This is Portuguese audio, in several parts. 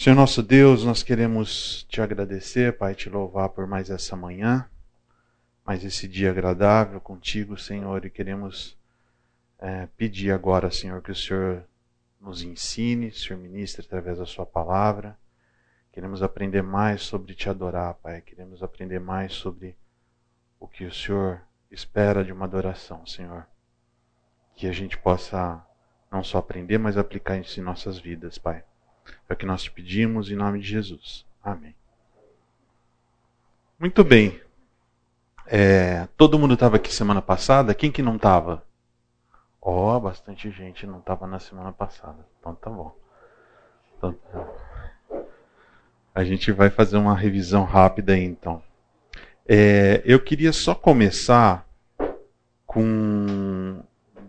Senhor nosso Deus, nós queremos te agradecer, Pai, te louvar por mais essa manhã, mais esse dia agradável contigo, Senhor, e queremos é, pedir agora, Senhor, que o Senhor nos ensine, Senhor ministre através da Sua palavra. Queremos aprender mais sobre te adorar, Pai. Queremos aprender mais sobre o que o Senhor espera de uma adoração, Senhor. Que a gente possa não só aprender, mas aplicar isso em nossas vidas, Pai. É o que nós te pedimos em nome de Jesus. Amém. Muito bem. É, todo mundo estava aqui semana passada. Quem que não estava? Ó, oh, bastante gente não estava na semana passada. Então tá bom. Então, a gente vai fazer uma revisão rápida aí, então. É, eu queria só começar com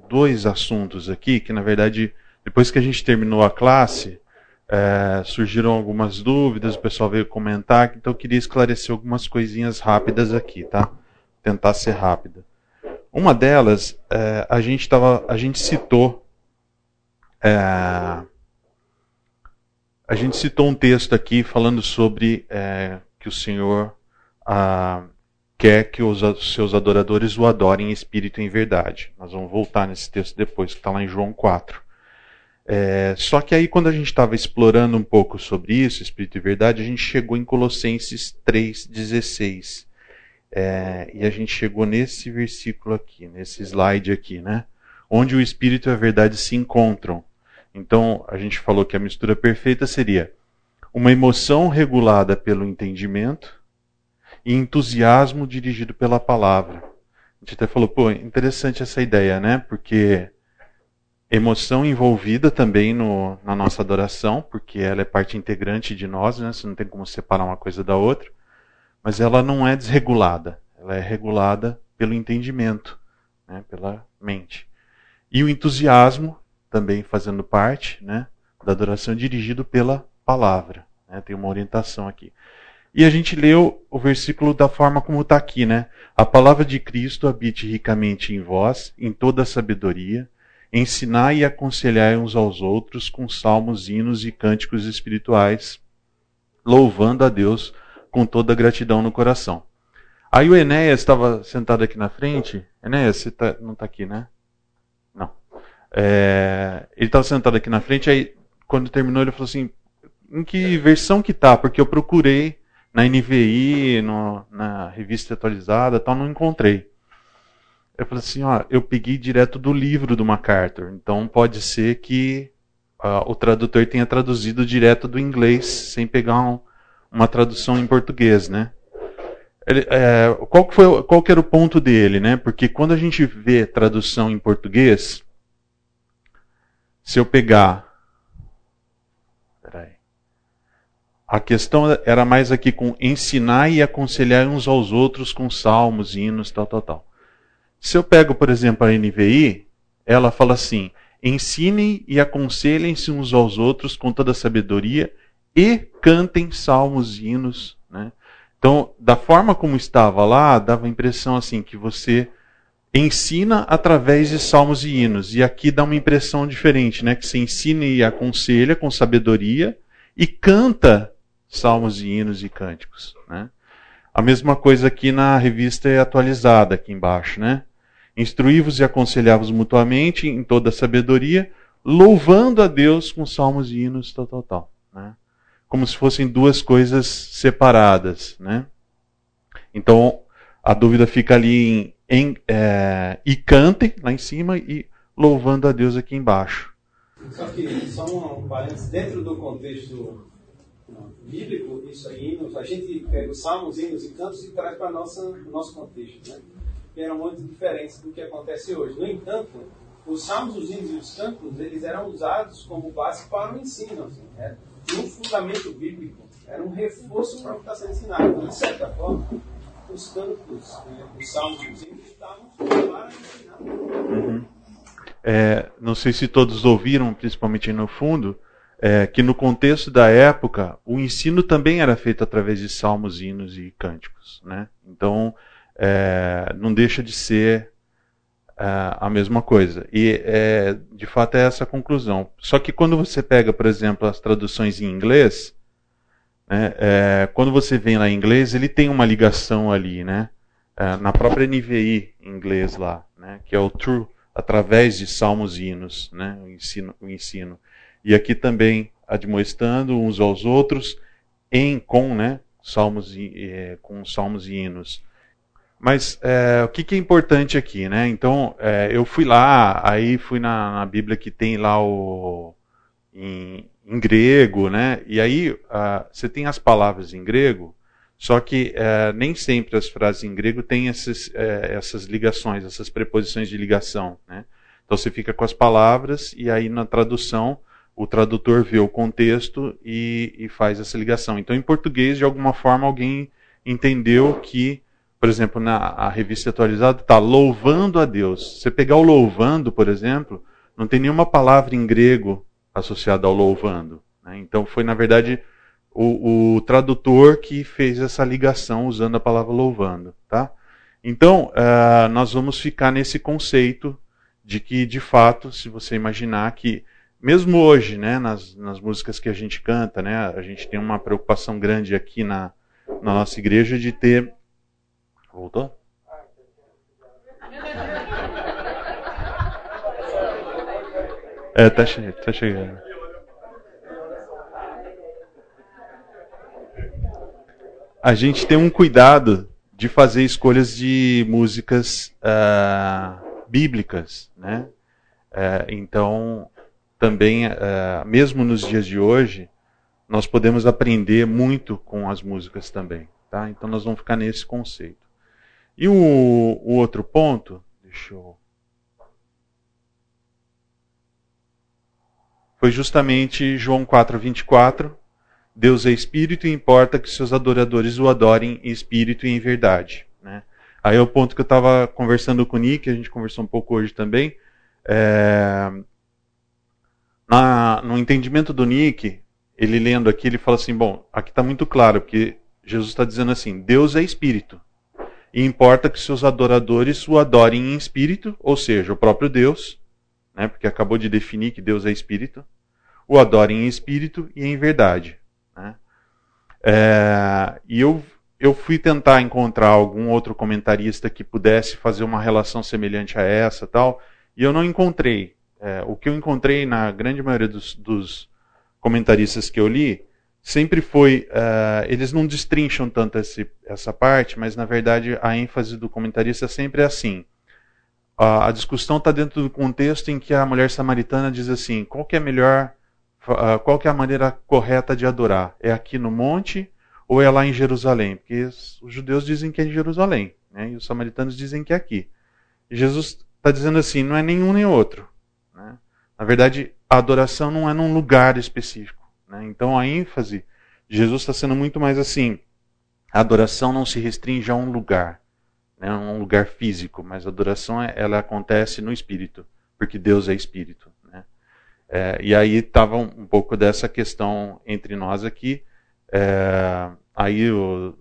dois assuntos aqui, que na verdade, depois que a gente terminou a classe, é, surgiram algumas dúvidas, o pessoal veio comentar, então eu queria esclarecer algumas coisinhas rápidas aqui, tá? Tentar ser rápida. Uma delas, é, a gente tava, a gente citou, é, a gente citou um texto aqui falando sobre é, que o Senhor ah, quer que os seus adoradores o adorem em espírito e em verdade. Nós vamos voltar nesse texto depois, que está lá em João 4. É, só que aí, quando a gente estava explorando um pouco sobre isso, Espírito e Verdade, a gente chegou em Colossenses 3,16. É, e a gente chegou nesse versículo aqui, nesse slide aqui, né? Onde o Espírito e a Verdade se encontram. Então, a gente falou que a mistura perfeita seria uma emoção regulada pelo entendimento e entusiasmo dirigido pela palavra. A gente até falou, pô, interessante essa ideia, né? Porque emoção envolvida também no, na nossa adoração, porque ela é parte integrante de nós, né? Você não tem como separar uma coisa da outra. Mas ela não é desregulada. Ela é regulada pelo entendimento, né? pela mente. E o entusiasmo também fazendo parte né? da adoração dirigido pela palavra. Né? Tem uma orientação aqui. E a gente leu o versículo da forma como está aqui, né? A palavra de Cristo habite ricamente em vós, em toda a sabedoria, ensinai e aconselhai uns aos outros com salmos, hinos e cânticos espirituais, louvando a Deus com toda gratidão no coração. Aí o Enéas estava sentado aqui na frente. Enéas, você tá, não está aqui, né? Não. É, ele estava sentado aqui na frente, aí quando terminou ele falou assim, em que versão que tá? Porque eu procurei na NVI, no, na revista atualizada, tal, não encontrei. Eu falei assim, ó, eu peguei direto do livro do MacArthur, então pode ser que uh, o tradutor tenha traduzido direto do inglês, sem pegar um, uma tradução em português, né? Ele, é, qual, que foi, qual que era o ponto dele, né? Porque quando a gente vê tradução em português, se eu pegar. Peraí. A questão era mais aqui com ensinar e aconselhar uns aos outros com salmos, hinos, tal, tal, tal. Se eu pego, por exemplo, a NVI, ela fala assim: ensinem e aconselhem-se uns aos outros com toda a sabedoria e cantem salmos e hinos. Né? Então, da forma como estava lá, dava a impressão assim que você ensina através de salmos e hinos. E aqui dá uma impressão diferente, né? Que você ensina e aconselha com sabedoria e canta salmos e hinos e cânticos. Né? A mesma coisa aqui na revista é atualizada, aqui embaixo, né? Instruí-vos e aconselhávos mutuamente em toda sabedoria, louvando a Deus com salmos e hinos, tal, tal, tal. Né? Como se fossem duas coisas separadas. Né? Então, a dúvida fica ali em, em é, e cantem lá em cima e louvando a Deus aqui embaixo. Só que, só um parênteses, dentro do contexto bíblico, isso aí, a gente pega os salmos, hinos e cantos e traz para o nosso contexto. Né? Que eram muito diferentes do que acontece hoje. No entanto, os salmos, os hinos e os cantos, eles eram usados como base para o ensino. Assim, né? um fundamento bíblico, era um reforço para o que está sendo ensinado. De certa forma, os cantos, né, os salmos e os hinos estavam para ensinar. Uhum. É, não sei se todos ouviram, principalmente no fundo, é, que no contexto da época, o ensino também era feito através de salmos, hinos e cânticos. Né? Então, é, não deixa de ser é, a mesma coisa. E, é, de fato, é essa a conclusão. Só que quando você pega, por exemplo, as traduções em inglês, Né? É, quando você vem lá em inglês, ele tem uma ligação ali, né? É, na própria NVI em inglês lá, né? que é o true, através de salmos e hinos, né? o, ensino, o ensino. E aqui também, admoestando uns aos outros, em, com, né? salmos e, é, com salmos e hinos. Mas é, o que, que, é importante aqui, né? Então, é, eu fui lá, aí fui na, na, Bíblia que tem lá o em, em grego, né? E aí uh, você tem as palavras em grego, só que uh, nem sempre as frases em grego têm esses, uh, essas ligações, essas preposições de ligação, né? Então você fica com as palavras e aí na tradução o tradutor vê o contexto e, e faz essa ligação. Então, em português, de alguma forma, alguém entendeu que, por exemplo, na revista atualizada está louvando a Deus. Você pegar o louvando, por exemplo, não tem nenhuma palavra em grego associada ao louvando. Né? Então, foi, na verdade, o, o, tradutor que fez essa ligação usando a palavra louvando. Tá? Então, uh, nós vamos ficar nesse conceito de que, de fato, se você imaginar que mesmo hoje, né, nas, nas músicas que a gente canta, né, a gente tem uma preocupação grande aqui na, na nossa igreja de ter. Voltou? É, tá, che tá chegando. A gente tem um cuidado de fazer escolhas de músicas uh, bíblicas, né? Uh, então, também, uh, mesmo nos dias de hoje, nós podemos aprender muito com as músicas também. Tá? Então nós vamos ficar nesse conceito. E o, o outro ponto, deixa eu. Foi justamente João 4,24. Deus é espírito e importa que seus adoradores o adorem em espírito e em verdade. Né? Aí é o ponto que eu estava conversando com o Nick, a gente conversou um pouco hoje também. É, na, no entendimento do Nick, ele lendo aqui, ele fala assim: bom, aqui está muito claro, porque Jesus está dizendo assim: Deus é espírito. E importa que seus adoradores o adorem em espírito, ou seja, o próprio Deus, né, porque acabou de definir que Deus é espírito, o adorem em espírito e em verdade. Né? É, e eu, eu fui tentar encontrar algum outro comentarista que pudesse fazer uma relação semelhante a essa tal, e eu não encontrei. É, o que eu encontrei na grande maioria dos, dos comentaristas que eu li sempre foi uh, eles não destrincham tanto esse, essa parte, mas na verdade a ênfase do comentarista sempre é assim. Uh, a discussão está dentro do contexto em que a mulher samaritana diz assim: qual que é melhor, uh, qual que é a maneira correta de adorar? É aqui no monte ou é lá em Jerusalém? Porque os judeus dizem que é em Jerusalém, né? e os samaritanos dizem que é aqui. Jesus está dizendo assim: não é nenhum nem outro. Né? Na verdade, a adoração não é num lugar específico. Né? Então a ênfase de Jesus está sendo muito mais assim: a adoração não se restringe a um lugar, né? um lugar físico, mas a adoração é, ela acontece no espírito, porque Deus é espírito. Né? É, e aí estava um, um, pouco dessa questão entre nós aqui. É, aí eu,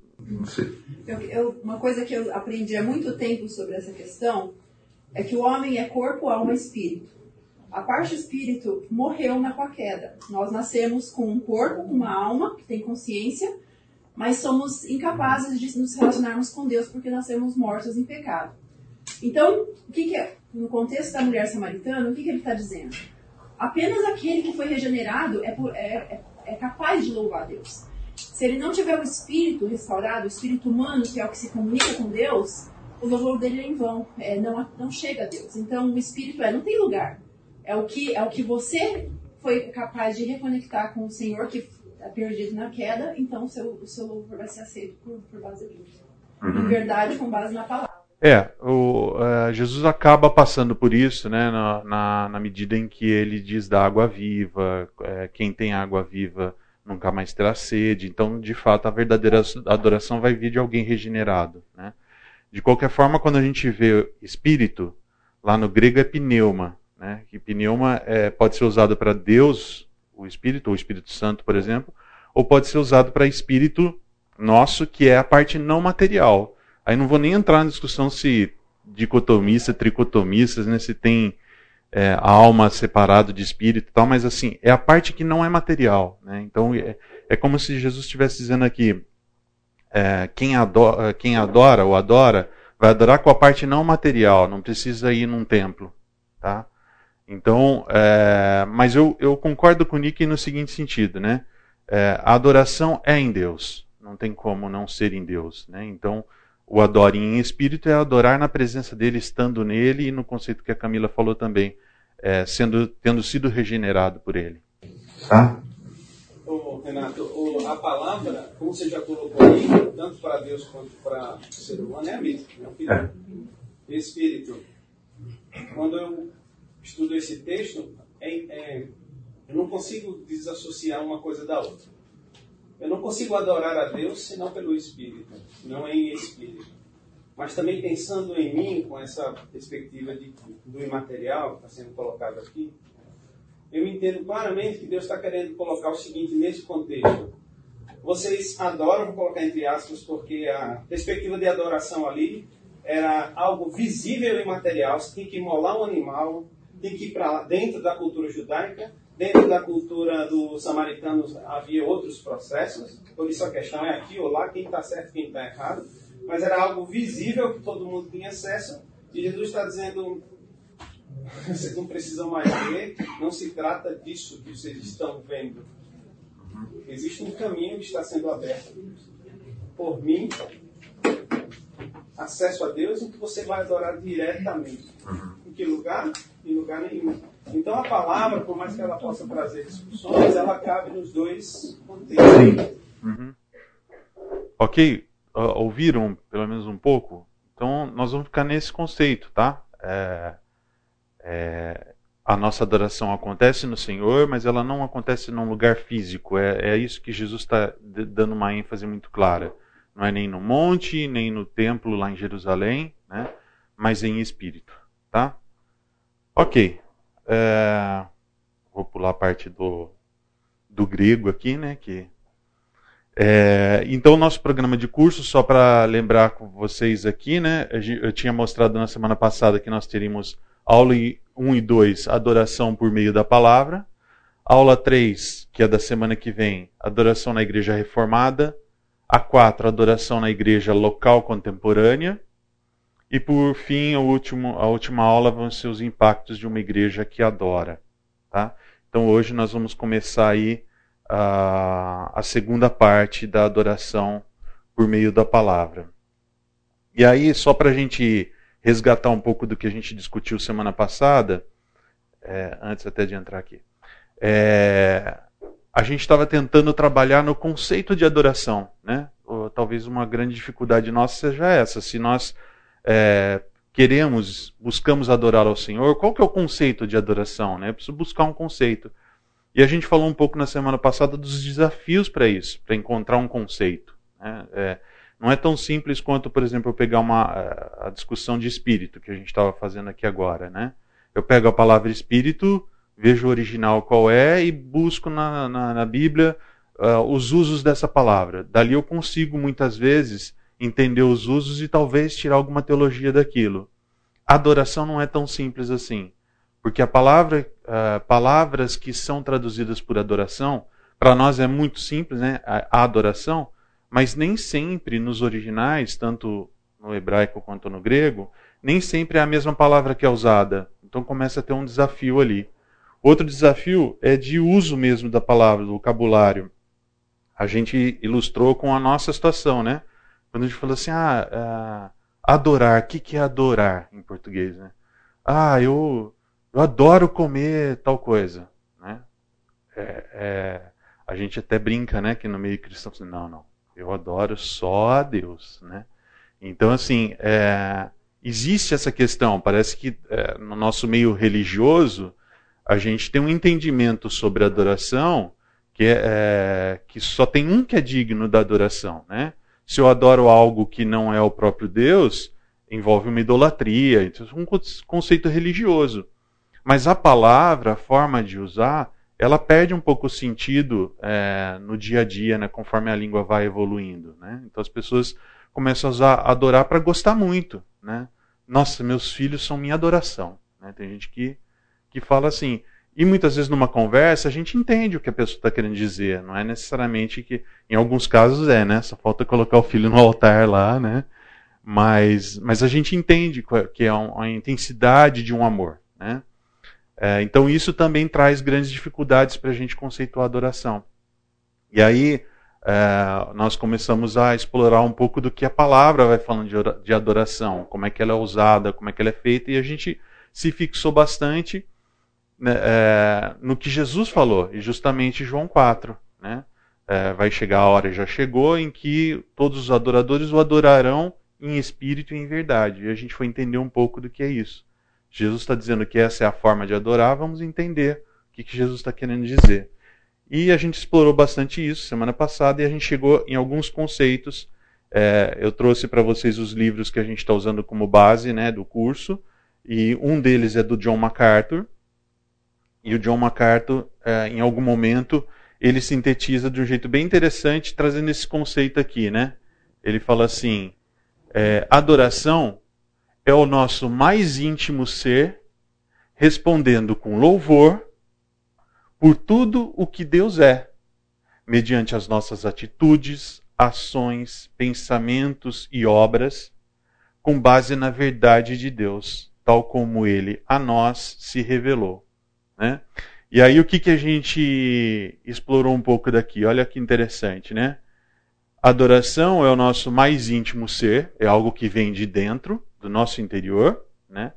eu, uma coisa que eu aprendi há muito tempo sobre essa questão é que o homem é corpo, alma e espírito. A parte espírito morreu na com a queda. Nós nascemos com um corpo, com uma alma que tem consciência, mas somos incapazes de nos relacionarmos com Deus porque nascemos mortos em pecado. Então, o que, que é, no contexto da mulher samaritana, o que, que ele está dizendo? Apenas aquele que foi regenerado é, por, é, é, é capaz de louvar Deus. Se ele não tiver o espírito restaurado, o espírito humano, que é o que se comunica com Deus, o louvor dele é em vão, é, não, não chega a Deus. Então, o espírito é, não tem lugar é o que é o que você foi capaz de reconectar com o Senhor que é perdido na queda, então o seu, o seu louvor vai ser aceito por, por base disso. Uhum. Em verdade, com base na palavra. É, o, uh, Jesus acaba passando por isso, né, na, na, na, medida em que ele diz da água viva, é, quem tem água viva nunca mais terá sede. Então, de fato, a verdadeira adoração vai vir de alguém regenerado. Né? De qualquer forma, quando a gente vê espírito, lá no grego é pneuma, né? Que pneuma é, pode ser usado para Deus, o Espírito, ou o Espírito Santo, por exemplo, ou pode ser usado para Espírito nosso, que é a parte não material. Aí não vou nem entrar na discussão se dicotomistas, tricotomistas, né, se tem é, alma separado de espírito e tal, mas assim, é a parte que não é material. Né? Então é, é como se Jesus estivesse dizendo aqui: é, quem, adora, quem adora ou adora, vai adorar com a parte não material, não precisa ir num templo. Tá? Então, é, mas eu, eu concordo com o Nick no seguinte sentido, né? É, a adoração é em Deus, não tem como não ser em Deus, né? Então, o adore em espírito é adorar na presença dele, estando nele e no conceito que a Camila falou também, é, sendo, tendo sido regenerado por ele. Tá? Ô, Renato, o, a palavra, como você já colocou aí, tanto para Deus quanto para o ser humano, é a mesma. É o é. Espírito. Quando eu estudo esse texto, é, é, eu não consigo desassociar uma coisa da outra. Eu não consigo adorar a Deus senão pelo Espírito, não em Espírito. Mas também pensando em mim, com essa perspectiva de, do imaterial que está sendo colocado aqui, eu entendo claramente que Deus está querendo colocar o seguinte nesse contexto. Vocês adoram, vou colocar entre aspas, porque a perspectiva de adoração ali era algo visível e material. Você tem que imolar um animal, tem que ir para dentro da cultura judaica Dentro da cultura dos samaritanos havia outros processos, por isso a questão é aqui ou lá, quem está certo quem está errado, mas era algo visível que todo mundo tinha acesso, e Jesus está dizendo: vocês não precisam mais ver, não se trata disso que vocês estão vendo. Existe um caminho que está sendo aberto por mim, acesso a Deus, em que você vai adorar diretamente. Em que lugar? Em lugar nenhum. Então a palavra, por mais que ela possa trazer discussões, ela cabe nos dois contextos. Uhum. Ok, uh, ouviram pelo menos um pouco? Então nós vamos ficar nesse conceito, tá? É, é, a nossa adoração acontece no Senhor, mas ela não acontece num lugar físico. É, é isso que Jesus está dando uma ênfase muito clara. Não é nem no monte, nem no templo lá em Jerusalém, né? mas em espírito. Tá? Ok. É, vou pular a parte do, do grego aqui, né? Que, é, então, nosso programa de curso, só para lembrar com vocês aqui, né? Eu tinha mostrado na semana passada que nós teríamos aula 1 e 2, adoração por meio da palavra. Aula 3, que é da semana que vem, adoração na igreja reformada. A 4, adoração na igreja local contemporânea. E por fim, a, última aula vão ser os impactos de uma igreja que adora. Tá? Então hoje nós vamos começar aí a, a segunda parte da adoração por meio da palavra. E aí, só para a gente resgatar um pouco do que a gente discutiu semana passada, é, antes até de entrar aqui, é, a gente estava tentando trabalhar no conceito de adoração. Né? Ou, talvez uma grande dificuldade nossa seja essa. Se nós é, queremos, buscamos adorar ao Senhor, qual que é o conceito de adoração? Né? Eu preciso buscar um conceito. E a gente falou um pouco na semana passada dos desafios para isso, para encontrar um conceito. Né? É, não é tão simples quanto, por exemplo, eu pegar uma, a discussão de espírito, que a gente estava fazendo aqui agora. Né? Eu pego a palavra espírito, vejo o original qual é e busco na, na, na Bíblia uh, os usos dessa palavra. Dali eu consigo, muitas vezes, entender os usos e talvez tirar alguma teologia daquilo. Adoração não é tão simples assim. Porque a palavra, uh, palavras que são traduzidas por adoração, para nós é muito simples, né? A, adoração, mas nem sempre nos originais, tanto no hebraico quanto no grego, nem sempre é a mesma palavra que é usada. Então começa a ter um desafio ali. Outro desafio é de uso mesmo da palavra, do vocabulário. A gente ilustrou com a nossa situação, né? Quando a gente fala assim, ah, ah adorar, o que, que é adorar em português, né? Ah, eu, eu adoro comer tal coisa, né? É, é, a gente até brinca, né, que no meio cristão, assim, não, não, eu adoro só a Deus, né? Então, assim, é, existe essa questão, parece que é, no nosso meio religioso, a gente tem um entendimento sobre adoração que, é, é, que só tem um que é digno da adoração, né? Se eu adoro algo que não é o próprio Deus, envolve uma idolatria, então é um conceito religioso. Mas a palavra, a forma de usar, ela perde um pouco o sentido é, no dia a dia, né, conforme a língua vai evoluindo. Né? Então as pessoas começam a usar, adorar para gostar muito. Né? Nossa, meus filhos são minha adoração. Né? Tem gente que que fala assim. E muitas vezes numa conversa a gente entende o que a pessoa está querendo dizer. Não é necessariamente que. Em alguns casos é, né? Só falta colocar o filho no altar lá, né? Mas, mas a gente entende que é a intensidade de um amor, né? É, então isso também traz grandes dificuldades para a gente conceituar adoração. E aí é, nós começamos a explorar um pouco do que a palavra vai falando de adoração, como é que ela é usada, como é que ela é feita, e a gente se fixou bastante é, no que Jesus falou, e justamente João 4. Né? É, vai chegar a hora, já chegou, em que todos os adoradores o adorarão em espírito e em verdade. E a gente foi entender um pouco do que é isso. Jesus está dizendo que essa é a forma de adorar, vamos entender o que, que Jesus está querendo dizer. E a gente explorou bastante isso semana passada e a gente chegou em alguns conceitos. É, eu trouxe para vocês os livros que a gente está usando como base né, do curso, e um deles é do John MacArthur. E o John MacArthur, é, em algum momento, ele sintetiza de um jeito bem interessante, trazendo esse conceito aqui. Né? Ele fala assim: é, adoração é o nosso mais íntimo ser respondendo com louvor por tudo o que Deus é, mediante as nossas atitudes, ações, pensamentos e obras, com base na verdade de Deus, tal como ele a nós se revelou. Né? E aí o que, que a gente explorou um pouco daqui? Olha que interessante, né? Adoração é o nosso mais íntimo ser, é algo que vem de dentro, do nosso interior, né?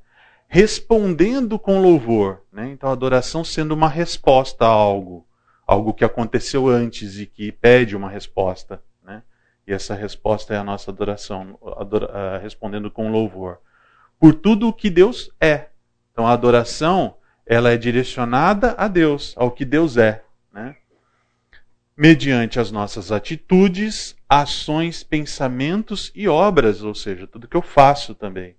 respondendo com louvor. Né? Então, adoração sendo uma resposta a algo, algo que aconteceu antes e que pede uma resposta. Né? E essa resposta é a nossa adoração, adora, uh, respondendo com louvor. Por tudo o que Deus é. Então, a adoração ela é direcionada a Deus, ao que Deus é. Né? Mediante as nossas atitudes, ações, pensamentos e obras, ou seja, tudo que eu faço também.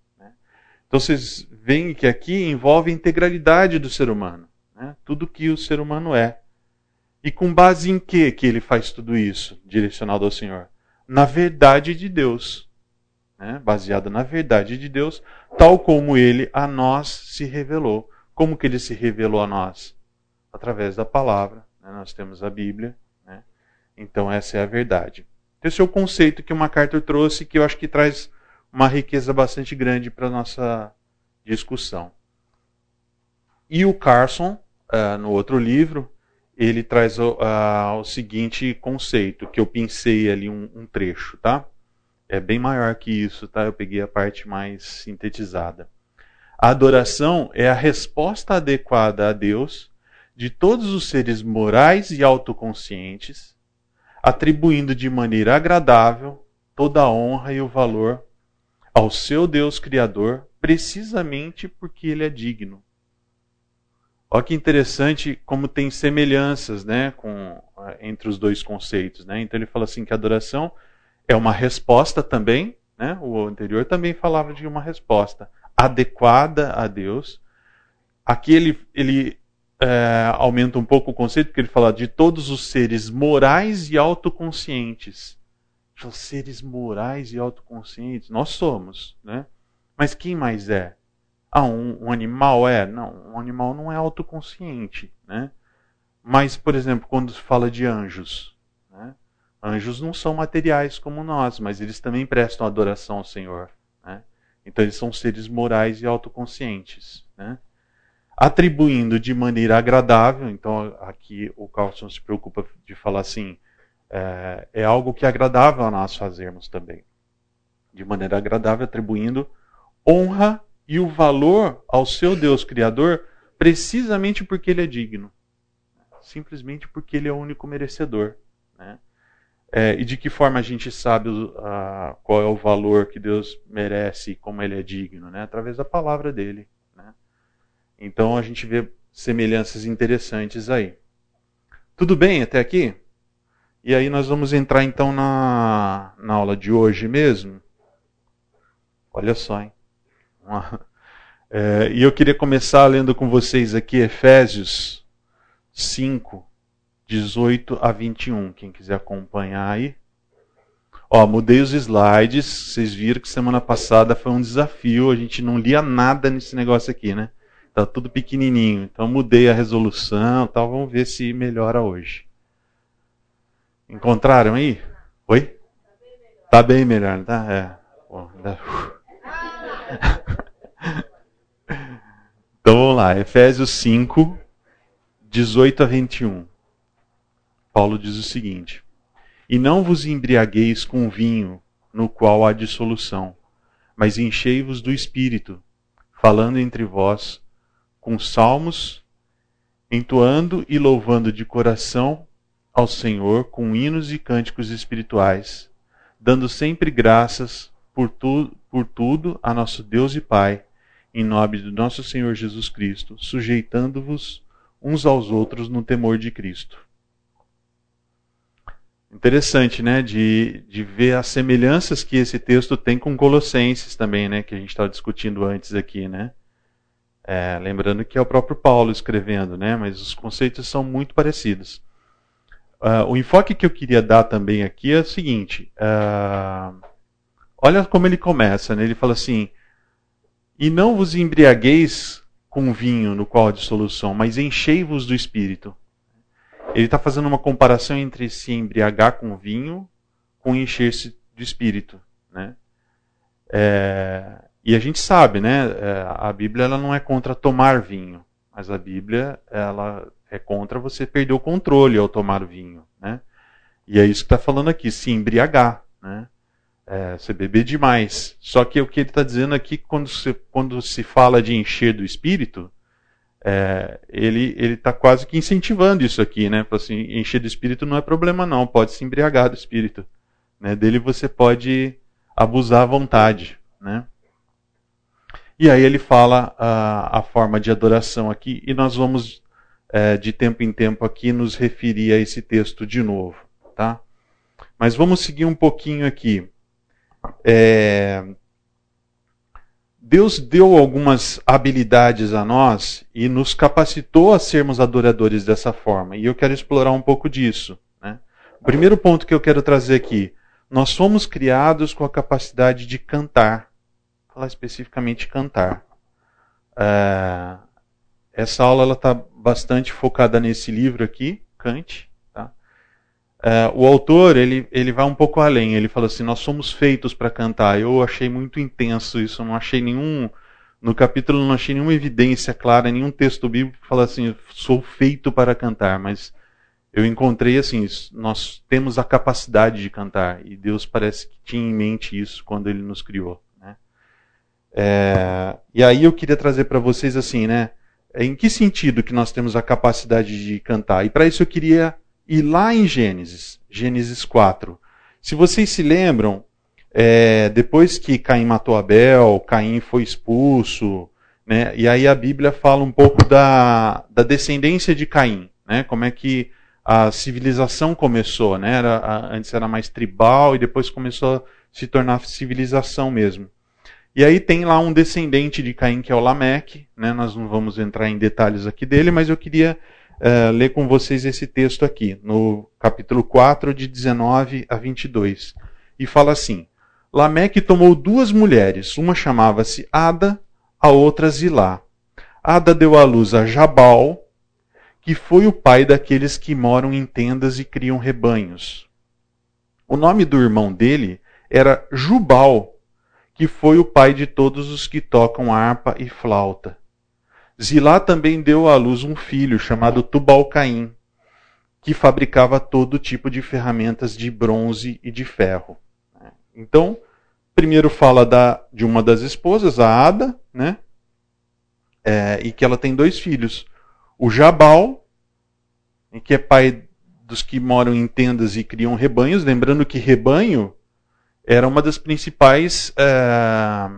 Então vocês veem que aqui envolve a integralidade do ser humano, né? tudo que o ser humano é. E com base em que que ele faz tudo isso, direcionado ao Senhor? Na verdade de Deus, né? baseado na verdade de Deus, tal como ele a nós se revelou. Como que ele se revelou a nós? Através da palavra. Né? Nós temos a Bíblia. Né? Então essa é a verdade. Esse é o conceito que o MacArthur trouxe, que eu acho que traz uma riqueza bastante grande para a nossa discussão. E o Carson, uh, no outro livro, ele traz o, uh, o, seguinte conceito, que eu pensei ali um, um, trecho, tá? É bem maior que isso, tá? Eu peguei a parte mais sintetizada. A adoração é a resposta adequada a Deus de todos os seres morais e autoconscientes, atribuindo de maneira agradável toda a honra e o valor ao seu Deus Criador, precisamente porque ele é digno. Olha que interessante como tem semelhanças né, com, entre os dois conceitos. Né? Então ele fala assim que a adoração é uma resposta também, né? o anterior também falava de uma resposta adequada a Deus. Aqui ele, ele é, aumenta um pouco o conceito, porque ele fala de todos os seres morais e autoconscientes os seres morais e autoconscientes. Nós somos, né? Mas quem mais é? Ah, um, um, animal é? Não, um animal não é autoconsciente, né? Mas, por exemplo, quando se fala de anjos, né? anjos não são materiais como nós, mas eles também prestam adoração ao Senhor. Então, eles são seres morais e autoconscientes. Né? Atribuindo de maneira agradável, então aqui o Carlson se preocupa de falar assim, é, é algo que é agradável a nós fazermos também. De maneira agradável, atribuindo honra e o valor ao seu Deus Criador, precisamente porque ele é digno. Simplesmente porque ele é o único merecedor. Né? É, e de que forma a gente sabe qual é o valor que Deus merece e como ele é digno? Né? Através da palavra dele. Né? Então a gente vê semelhanças interessantes aí. Tudo bem até aqui? E aí nós vamos entrar então na, na aula de hoje mesmo. Olha só, hein? É, e eu queria começar lendo com vocês aqui Efésios 5, 18 a 21. Quem quiser acompanhar aí. Ó, mudei os slides. Vocês viram que semana passada foi um desafio. A gente não lia nada nesse negócio aqui, né? Tá tudo pequenininho. Então mudei a resolução, tal. Vamos ver se melhora hoje. Encontraram aí? Oi? Tá bem melhor, tá? É. Bom, então vamos lá, Efésios 5, 18 a 21. Paulo diz o seguinte: E não vos embriagueis com vinho, no qual há dissolução, mas enchei-vos do espírito, falando entre vós com salmos, entoando e louvando de coração ao Senhor com hinos e cânticos espirituais, dando sempre graças por, tu, por tudo a nosso Deus e Pai, em nome do nosso Senhor Jesus Cristo, sujeitando-vos uns aos outros no temor de Cristo. Interessante, né, de, de ver as semelhanças que esse texto tem com Colossenses também, né, que a gente estava discutindo antes aqui, né. É, lembrando que é o próprio Paulo escrevendo, né, mas os conceitos são muito parecidos. Uh, o enfoque que eu queria dar também aqui é o seguinte: uh, olha como ele começa, né? ele fala assim: E não vos embriagueis com vinho no qual há dissolução, mas enchei-vos do espírito. Ele está fazendo uma comparação entre se embriagar com vinho com encher-se do espírito. Né? É, e a gente sabe, né? É, a Bíblia ela não é contra tomar vinho, mas a Bíblia ela é contra você perder o controle ao tomar vinho, né? E é isso que está falando aqui, se embriagar, né? É, você beber demais. Só que o que ele está dizendo aqui, quando se, quando se fala de encher do espírito, é, ele está quase que incentivando isso aqui, né? Assim, encher do espírito não é problema não, pode se embriagar do espírito. Né? Dele você pode abusar à vontade, né? E aí ele fala a, a forma de adoração aqui, e nós vamos é, de tempo em tempo aqui nos referir a esse texto de novo, tá? Mas vamos seguir um pouquinho aqui. É... Deus deu algumas habilidades a nós e nos capacitou a sermos adoradores dessa forma. E eu quero explorar um pouco disso. Né? O primeiro ponto que eu quero trazer aqui: nós fomos criados com a capacidade de cantar. Falar especificamente cantar. É... Essa aula está bastante focada nesse livro aqui, Kant. É, o autor ele, ele vai um pouco além. Ele fala assim: nós somos feitos para cantar. Eu achei muito intenso isso. Não achei nenhum no capítulo não achei nenhuma evidência clara, nenhum texto bíblico que fala assim: sou feito para cantar. Mas eu encontrei assim: nós temos a capacidade de cantar e Deus parece que tinha em mente isso quando Ele nos criou. Né? É, e aí eu queria trazer para vocês assim, né? Em que sentido que nós temos a capacidade de cantar? E para isso eu queria ir lá em Gênesis, Gênesis 4. Se vocês se lembram, é, depois que Caim matou Abel, Caim foi expulso, né, e aí a Bíblia fala um pouco da, da descendência de Caim, né, como é que a civilização começou, né, era, antes era mais tribal e depois começou a se tornar civilização mesmo. E aí tem lá um descendente de Caim, que é o Lameque. Né? Nós não vamos entrar em detalhes aqui dele, mas eu queria uh, ler com vocês esse texto aqui, no capítulo 4, de 19 a 22. E fala assim: Lameque tomou duas mulheres, uma chamava-se Ada, a outra Zilá. Ada deu à luz a Jabal, que foi o pai daqueles que moram em tendas e criam rebanhos. O nome do irmão dele era Jubal, que foi o pai de todos os que tocam harpa e flauta. Zilá também deu à luz um filho chamado Tubalcaim, que fabricava todo tipo de ferramentas de bronze e de ferro. Então, primeiro fala da, de uma das esposas, a Ada, né? É, e que ela tem dois filhos. O Jabal, que é pai dos que moram em tendas e criam rebanhos. Lembrando que rebanho era uma das principais é,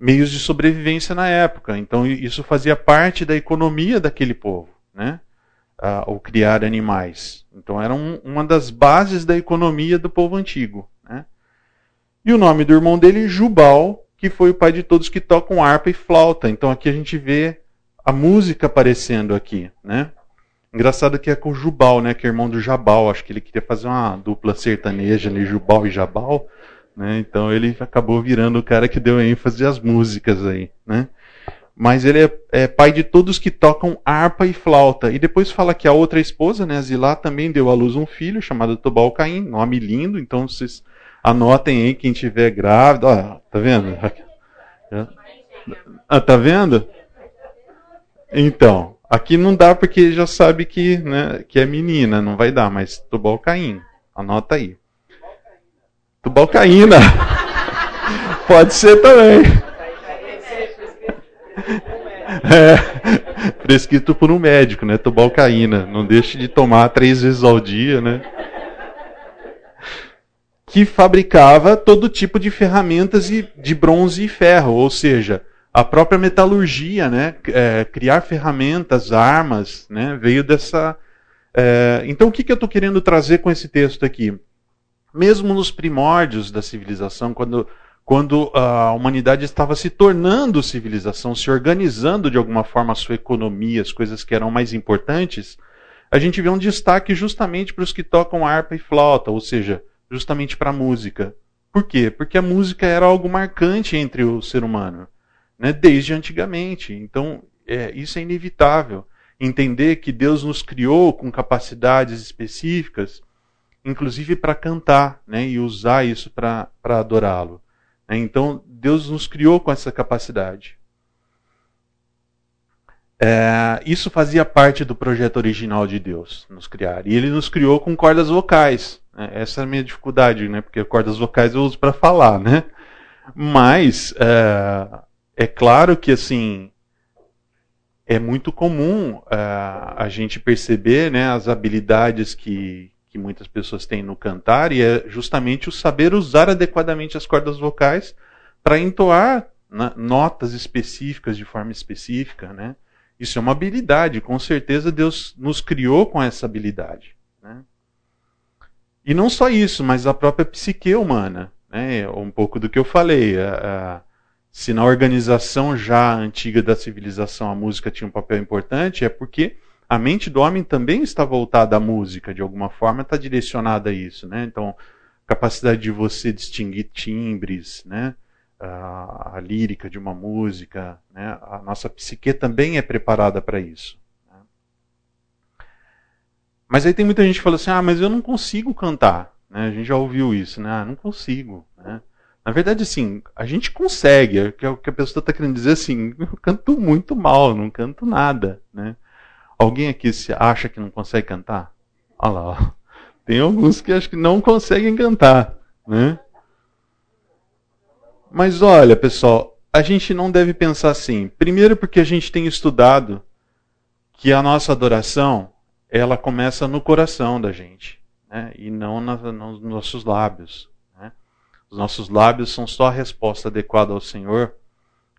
meios de sobrevivência na época. Então isso fazia parte da economia daquele povo, né? Uh, o criar animais. Então era um, uma das bases da economia do povo antigo. Né? E o nome do irmão dele, Jubal, que foi o pai de todos que tocam harpa e flauta. Então aqui a gente vê a música aparecendo aqui, né? Engraçado que é com o Jubal, né? Que é irmão do Jabal. Acho que ele queria fazer uma dupla sertaneja ali, Jubal e Jabal. Né? Então ele acabou virando o cara que deu ênfase às músicas aí, né? mas ele é, é, pai de todos que tocam harpa e flauta. E depois fala que a outra esposa, né, Zilá, também deu à luz um filho chamado Tubal Caim, nome lindo, então vocês anotem aí quem tiver grávida. Ó, tá vendo? Ah, tá vendo? Então, aqui não dá porque já sabe que, né, que é menina, não vai dar, mas Tubal Caim, anota aí. Tubal Caína. Pode ser também. É, prescrito por um médico, né? Tubalcaína. Não deixe de tomar três vezes ao dia, né? Que fabricava todo tipo de ferramentas de bronze e ferro, ou seja, a própria metalurgia, né? É, criar ferramentas, armas, né? Veio dessa. É... Então, o que, que eu estou querendo trazer com esse texto aqui? Mesmo nos primórdios da civilização, quando quando a humanidade estava se tornando civilização, se organizando de alguma forma a sua economia, as coisas que eram mais importantes, a gente vê um destaque justamente para os que tocam harpa e flauta, ou seja, justamente para a música. Por quê? Porque a música era algo marcante entre o ser humano, né? desde antigamente. Então, é, isso é inevitável. Entender que Deus nos criou com capacidades específicas, inclusive para cantar, né? e usar isso para adorá-lo. Né? Então, Deus nos criou com essa capacidade. É, isso fazia parte do projeto original de Deus, nos criar. E ele nos criou com cordas vocais. Né? Essa é a minha dificuldade, né? porque cordas vocais eu uso para falar. Né? Mas, é, é, claro que assim é muito comum é, a gente perceber né, as habilidades que, que muitas pessoas têm no cantar, e é justamente o saber usar adequadamente as cordas vocais para entoar né, notas específicas de forma específica. Né? Isso é uma habilidade, com certeza Deus nos criou com essa habilidade. Né? E não só isso, mas a própria psique humana. Né? Um pouco do que eu falei. A, a, se na organização já antiga da civilização a música tinha um papel importante, é porque a mente do homem também está voltada à música, de alguma forma está direcionada a isso, né? Então, capacidade de você distinguir timbres, né? A, a lírica de uma música, né? A nossa psique também é preparada para isso. Né? Mas aí tem muita gente que fala assim, ah, mas eu não consigo cantar, né? A gente já ouviu isso, né? Ah, não consigo, né? Na verdade, assim, a gente consegue, é o que a pessoa está querendo dizer assim, eu canto muito mal, não canto nada, né? Alguém aqui se acha que não consegue cantar? Olha lá, tem alguns que acho que não conseguem cantar, né? Mas olha, pessoal, a gente não deve pensar assim. Primeiro porque a gente tem estudado que a nossa adoração, ela começa no coração da gente, né? e não na, nos nossos lábios. Né? Os nossos lábios são só a resposta adequada ao Senhor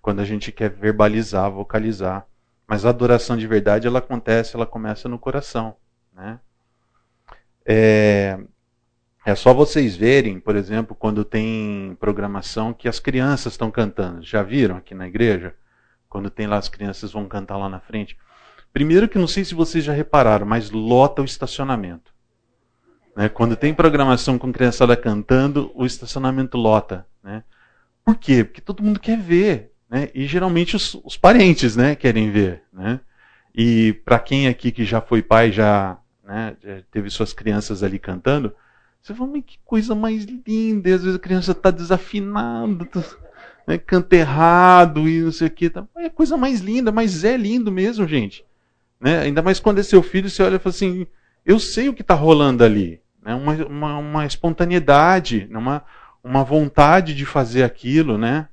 quando a gente quer verbalizar, vocalizar. Mas a adoração de verdade, ela acontece, ela começa no coração. Né? É, é só vocês verem, por exemplo, quando tem programação que as crianças estão cantando. Já viram aqui na igreja? Quando tem lá as crianças vão cantar lá na frente. Primeiro que não sei se vocês já repararam, mas lota o estacionamento. Né? Quando tem programação com criançada cantando, o estacionamento lota. Né? Por quê? Porque todo mundo quer ver. Né? E geralmente os, os, parentes né, querem ver. Né? E para quem aqui que já foi pai, já, né, já teve suas crianças ali cantando, você fala, mas que coisa mais linda. E às vezes a criança está desafinada, tá, né, canta errado e não sei o que. Tá. É a coisa mais linda, mas é lindo mesmo, gente. Né? Ainda mais quando é seu filho, você olha e fala assim: eu sei o que está rolando ali. Né? Uma, uma, uma espontaneidade, né? uma, uma vontade de fazer aquilo, né?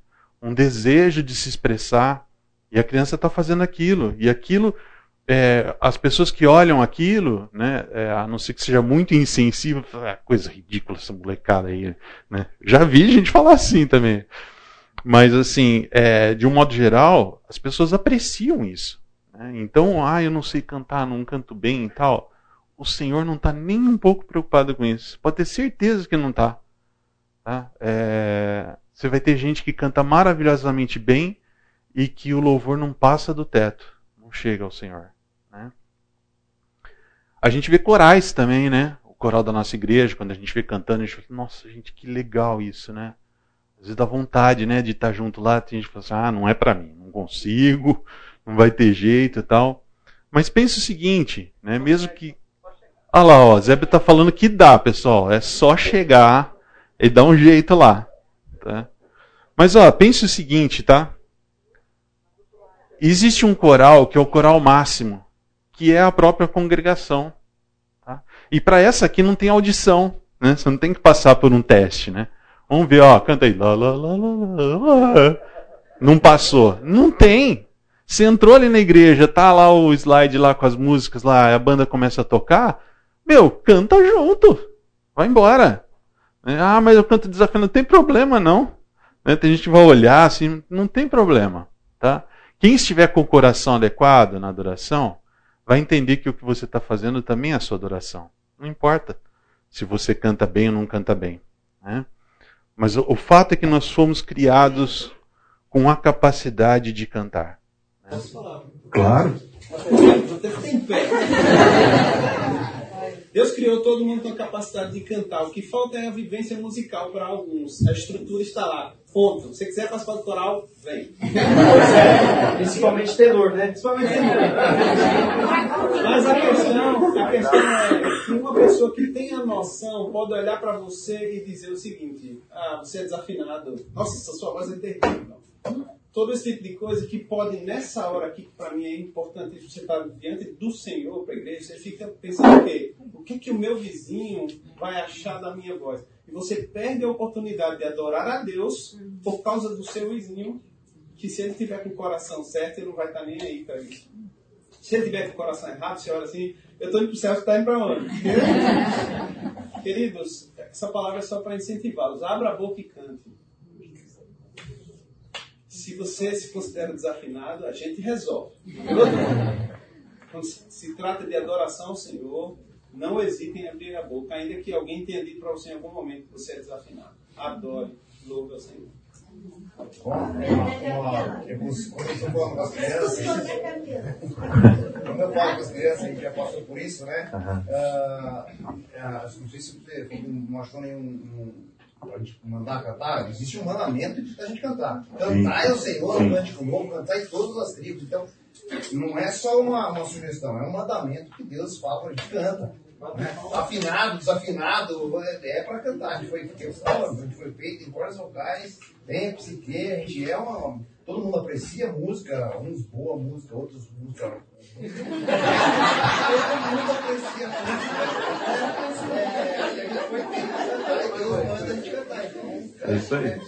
Um desejo de se expressar, e a criança está fazendo aquilo. E aquilo, é, as pessoas que olham aquilo, né, é, a não ser que seja muito insensível, é coisa ridícula essa molecada aí. Né? Já vi gente falar assim também. Mas, assim, é, de um modo geral, as pessoas apreciam isso. Né? Então, ah, eu não sei cantar, não canto bem e tal. O Senhor não está nem um pouco preocupado com isso. Pode ter certeza que não está. Tá? É, você vai ter gente que canta maravilhosamente bem e que o louvor não passa do teto, não chega ao Senhor. Né? A gente vê corais também, né? O coral da nossa igreja, quando a gente vê cantando, a gente fala, nossa, gente, que legal isso, né? Às vezes dá vontade, né, de estar junto lá, tem gente que fala assim, ah, não é para mim, não consigo, não vai ter jeito e tal. Mas pense o seguinte, né, mesmo que... Olha lá, ó, Zeb está falando que dá, pessoal, é só chegar e dar um jeito lá. Tá? Mas ó, pense o seguinte, tá? Existe um coral que é o coral máximo, que é a própria congregação. Tá? E para essa aqui não tem audição, né? Você não tem que passar por um teste, né? Vamos ver, ó, canta aí. Lá, lá, lá, lá, Não passou. Não tem. Você entrou ali na igreja, tá lá o slide lá com as músicas lá, a banda começa a tocar, meu, canta junto. Vai embora. Ah, mas eu canto desafiando. Não tem problema, não. Né? Tem gente que vai olhar assim, não tem problema. Tá? Quem estiver com o coração adequado na adoração, vai entender que o que você está fazendo também é a sua adoração. Não importa se você canta bem ou não canta bem. Né? Mas o, o, fato é que nós fomos criados com a capacidade de cantar. Né? Posso falar? Claro. Você em pé. Deus criou todo mundo com a capacidade de cantar. O que falta é a vivência musical para alguns. A estrutura está lá. Ponto. Se você quiser participar do coral, vem. Pois é. Principalmente tenor, né? Principalmente tenor. Mas a questão, a questão é que uma pessoa que tem a noção pode olhar para você e dizer o seguinte: Ah, você é desafinado. Nossa, essa sua voz é terrível todo esse tipo de coisa que pode, nessa hora aqui, que para mim é importante você estar tá diante do Senhor para a igreja, você fica pensando o quê? O que, que o meu vizinho vai achar da minha voz? E você perde a oportunidade de adorar a Deus por causa do seu vizinho, que se ele tiver com o coração certo, ele não vai estar nem aí para isso. Se ele tiver com o coração errado, você olha assim, eu estou indo para o céu, você está indo para onde? Queridos, essa palavra é só para incentivá-los. Abra a boca e cante se você se considera desafinado, a gente resolve. Quando se trata de adoração ao Senhor, não hesite em abrir a boca, ainda que alguém tenha dito para você em algum momento que você é desafinado. Adore, louve ao Senhor. quando eu falo com as crianças, quando eu falo com as crianças, gente já passou por isso, né? Uh, uh, não sei se você não achou nenhum mandar cantar, existe um mandamento de a gente cantar. Cantar é o Senhor, o cântico novo, cantar em todas as tribos. Então, não é só uma, uma sugestão, é um mandamento que Deus fala para a gente canta. Né? Afinado, desafinado, é, é para cantar. A gente foi, a gente foi feito em cordas vocais, tem psique, a gente é uma. Todo mundo aprecia música, uns boa música, outros música. É, isso aí.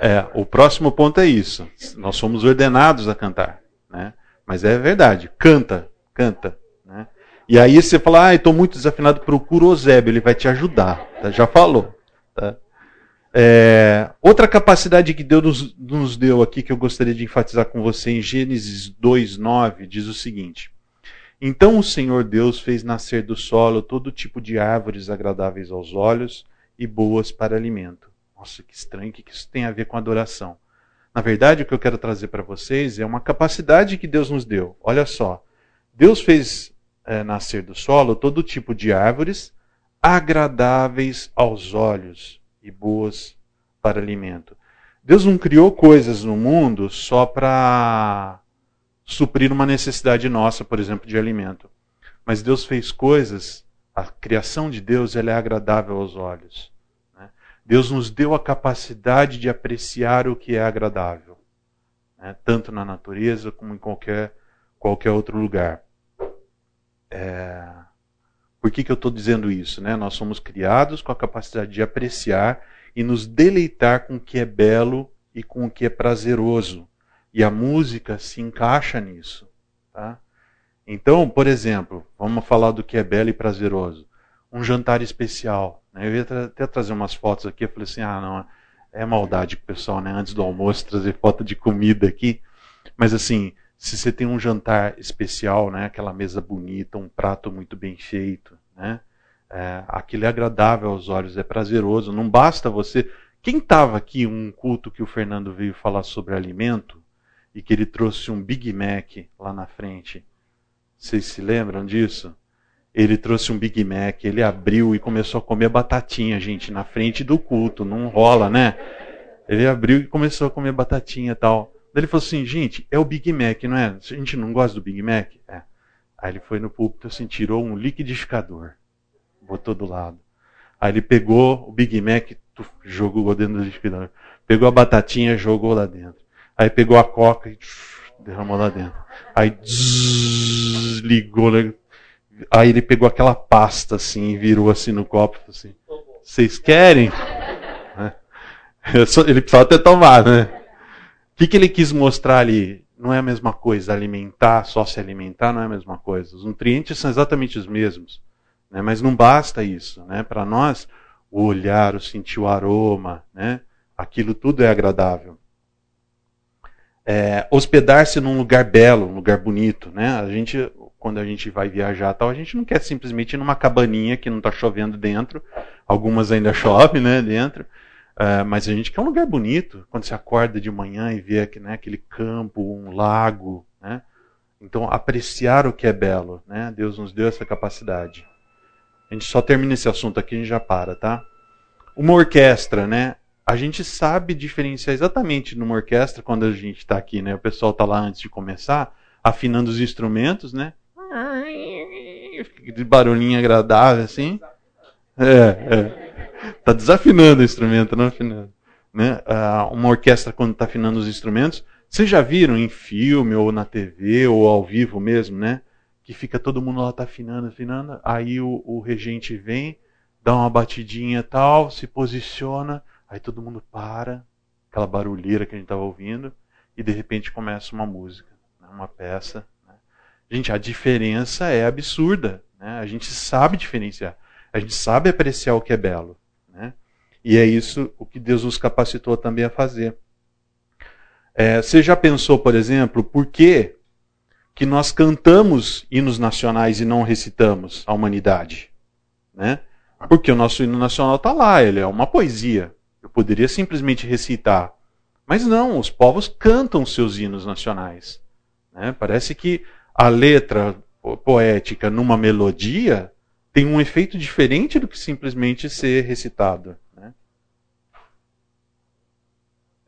É, o próximo ponto é isso. Nós somos ordenados a cantar, né? Mas é verdade, canta, canta, né? E aí você fala, ah, estou muito desafinado, procura o Zébio, ele vai te ajudar, tá? já falou, tá? É, outra capacidade que Deus nos, deu aqui, que eu gostaria de enfatizar com você, em Gênesis 2,9, diz o seguinte: Então o Senhor Deus fez nascer do solo todo tipo de árvores agradáveis aos olhos e boas para alimento. Nossa, que estranho, o que isso tem a ver com adoração? Na verdade, o que eu quero trazer para vocês é uma capacidade que Deus nos deu. Olha só, Deus fez é, nascer do solo todo tipo de árvores agradáveis aos olhos e boas para alimento. Deus não criou coisas no mundo só para suprir uma necessidade nossa, por exemplo, de alimento. Mas Deus fez coisas, a criação de Deus ela é agradável aos olhos. Né? Deus nos deu a capacidade de apreciar o que é agradável, né? tanto na natureza como em qualquer, qualquer outro lugar. É... Por que, que eu estou dizendo isso? Né? Nós somos criados com a capacidade de apreciar e nos deleitar com o que é belo e com o que é prazeroso. E a música se encaixa nisso. Tá? Então, por exemplo, vamos falar do que é belo e prazeroso. Um jantar especial. Né? Eu ia até trazer umas fotos aqui, eu falei assim, ah, não, é maldade pessoal, né? Antes do almoço, trazer foto de comida aqui. Mas assim, se você tem um jantar especial, né, aquela mesa bonita, um prato muito bem feito, né, é, aquilo é agradável aos olhos, é prazeroso. Não basta você. Quem estava aqui um culto que o Fernando veio falar sobre alimento e que ele trouxe um Big Mac lá na frente? Vocês se lembram disso? ele trouxe um Big Mac, ele abriu e começou a comer batatinha, gente, na frente do culto, não rola, né? Ele abriu e começou a comer batatinha e tal. Ele falou assim, gente, é o Big Mac, não é? A gente não gosta do Big Mac? É. Aí ele foi no púlpito assim, tirou um liquidificador, botou do lado. Aí ele pegou o Big Mac, jogou dentro do liquidificador. Pegou a batatinha, jogou lá dentro. Aí pegou a coca e derramou lá dentro. Aí desligou. Aí ele pegou aquela pasta assim e virou assim no copo. Assim, Vocês querem? Né? Ele precisava ter tomado, né? Que, que ele quis mostrar ali? Não é a mesma coisa. Alimentar, só se alimentar, não é a mesma coisa. Os nutrientes são exatamente os mesmos. Né? Mas não basta isso. Né? Para nós, o olhar, o sentir o aroma, né? aquilo tudo é agradável. É, Hospedar-se num lugar belo, um lugar bonito. Né? A gente, quando a gente vai viajar tal, a gente não quer simplesmente ir numa cabaninha que não está chovendo dentro. Algumas ainda chovem né, dentro. Uh, mas a gente quer um lugar bonito, quando você acorda de manhã e vê né, aquele campo, um lago. Né? Então, apreciar o que é belo. Né? Deus nos deu essa capacidade. A gente só termina esse assunto aqui e a gente já para, tá? Uma orquestra, né? A gente sabe diferenciar exatamente numa orquestra quando a gente está aqui, né? O pessoal está lá antes de começar, afinando os instrumentos, né? De barulhinho agradável, assim. É, é. Está desafinando o instrumento, não afinando. Né? Uh, uma orquestra, quando está afinando os instrumentos, vocês já viram em filme, ou na TV, ou ao vivo mesmo, né? Que fica todo mundo lá, tá afinando, afinando. Aí o, o regente vem, dá uma batidinha tal, se posiciona, aí todo mundo para, aquela barulheira que a gente estava ouvindo, e de repente começa uma música, né? uma peça. Né? Gente, a diferença é absurda. Né? A gente sabe diferenciar. A gente sabe apreciar o que é belo. Né? E é isso o que Deus nos capacitou também a fazer. É, você já pensou, por exemplo, por que, que nós cantamos hinos nacionais e não recitamos a humanidade? Né? Porque o nosso hino nacional está lá, ele é uma poesia. Eu poderia simplesmente recitar. Mas não, os povos cantam seus hinos nacionais. Né? Parece que a letra poética numa melodia tem um efeito diferente do que simplesmente ser recitado. Né?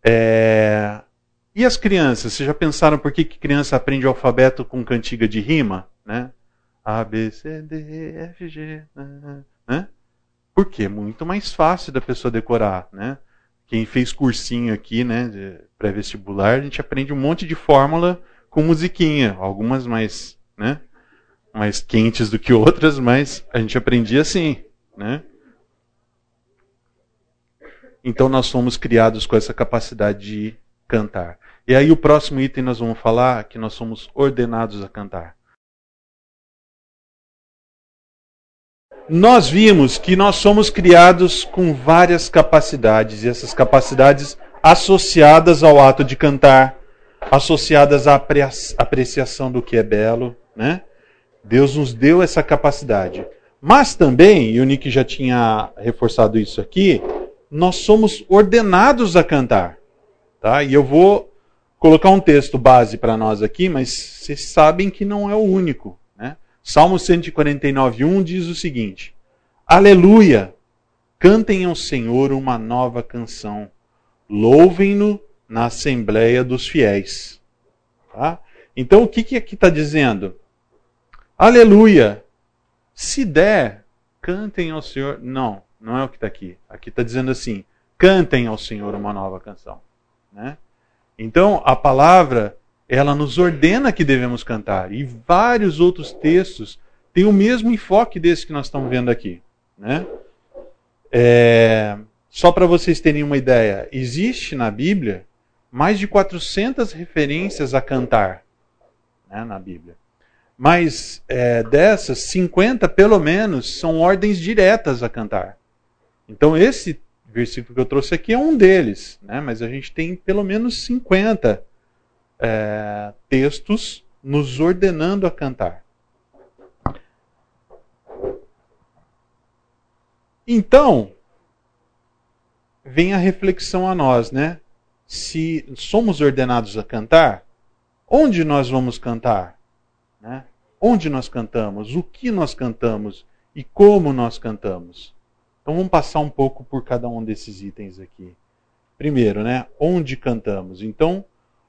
É... E as crianças? Vocês já pensaram por que, que criança aprende o alfabeto com cantiga de rima? Né? A, B, C, D, F, G. Né? Porque é muito mais fácil da pessoa decorar. Né? Quem fez cursinho aqui, né, pré-vestibular, a gente aprende um monte de fórmula com musiquinha, algumas mais, né, mais quentes do que outras, mas a gente aprendia assim, né? Então nós somos criados com essa capacidade de cantar. E aí o próximo item nós vamos falar que nós somos ordenados a cantar. Nós vimos que nós somos criados com várias capacidades, e essas capacidades associadas ao ato de cantar, associadas à apreciação do que é belo, né? Deus nos deu essa capacidade. Mas também, e o Nick já tinha reforçado isso aqui, nós somos ordenados a cantar. Tá? E eu vou colocar um texto base para nós aqui, mas vocês sabem que não é o único. Né? Salmo 149,1 diz o seguinte: Aleluia! Cantem ao Senhor uma nova canção. Louvem-no na assembleia dos fiéis. Tá? Então, o que, que aqui está dizendo? Aleluia! Se der, cantem ao Senhor. Não, não é o que está aqui. Aqui está dizendo assim: cantem ao Senhor uma nova canção. Né? Então, a palavra, ela nos ordena que devemos cantar. E vários outros textos têm o mesmo enfoque desse que nós estamos vendo aqui. Né? É, só para vocês terem uma ideia, existe na Bíblia mais de 400 referências a cantar né, na Bíblia. Mas é, dessas, 50 pelo menos são ordens diretas a cantar. Então esse versículo que eu trouxe aqui é um deles, né? mas a gente tem pelo menos 50 é, textos nos ordenando a cantar. Então, vem a reflexão a nós, né? Se somos ordenados a cantar, onde nós vamos cantar? Né? Onde nós cantamos, o que nós cantamos e como nós cantamos. Então vamos passar um pouco por cada um desses itens aqui. Primeiro, né, onde cantamos. Então,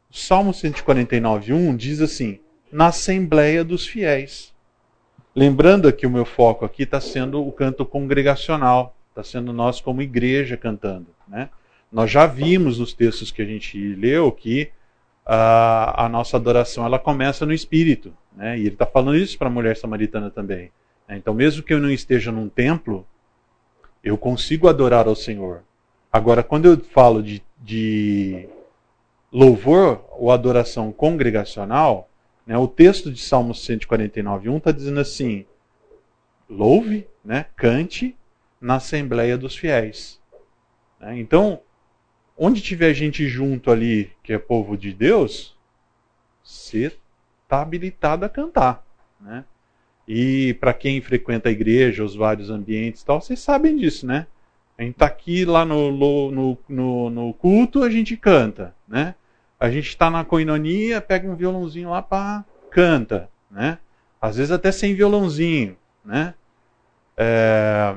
o Salmo 149:1 diz assim: na assembleia dos fiéis. Lembrando aqui o meu foco aqui está sendo o canto congregacional, está sendo nós como igreja cantando, né? Nós já vimos nos textos que a gente leu que a, a nossa adoração ela começa no espírito, né? E ele está falando isso para a mulher samaritana também. Né? Então, mesmo que eu não esteja num templo, eu consigo adorar ao Senhor. Agora, quando eu falo de, de louvor ou adoração congregacional, né, o texto de Salmo 149, 1 está dizendo assim: louve, né, cante na assembleia dos fiéis. Né? Então, onde tiver gente junto ali, que é povo de Deus, você está habilitado a cantar. Né? E para quem frequenta a igreja, os vários ambientes tal, vocês sabem disso, né? A gente está aqui lá no, no, no, no, culto, a gente canta, né? A gente está na coinonia, pega um violãozinho lá para canta, né? Às vezes até sem violãozinho, né? É,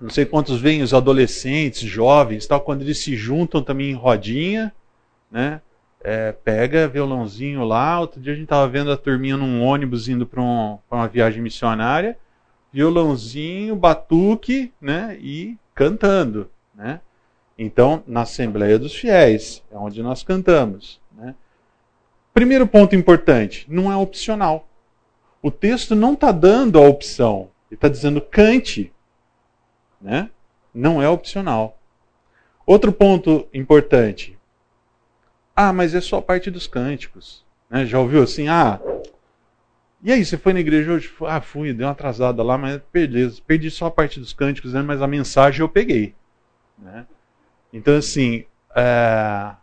não sei quantos vêm os adolescentes, jovens, tal, quando eles se juntam também em rodinha, né? É, pega violãozinho lá. Outro dia a gente estava vendo a turminha num ônibus indo para um, uma viagem missionária, violãozinho, batuque, né? E cantando, né? Então, na Assembleia dos Fiéis, é onde nós cantamos. Né? Primeiro ponto importante: não é opcional. O texto não está dando a opção, ele está dizendo cante. Né? Não é opcional. Outro ponto importante: ah, mas é só parte dos cânticos. Né? Já ouviu assim? Ah, e aí, você foi na igreja hoje? Ah, fui, deu uma atrasada lá, mas perdi, perdi só a parte dos cânticos, né? mas a mensagem eu peguei. Né? Então, assim, é,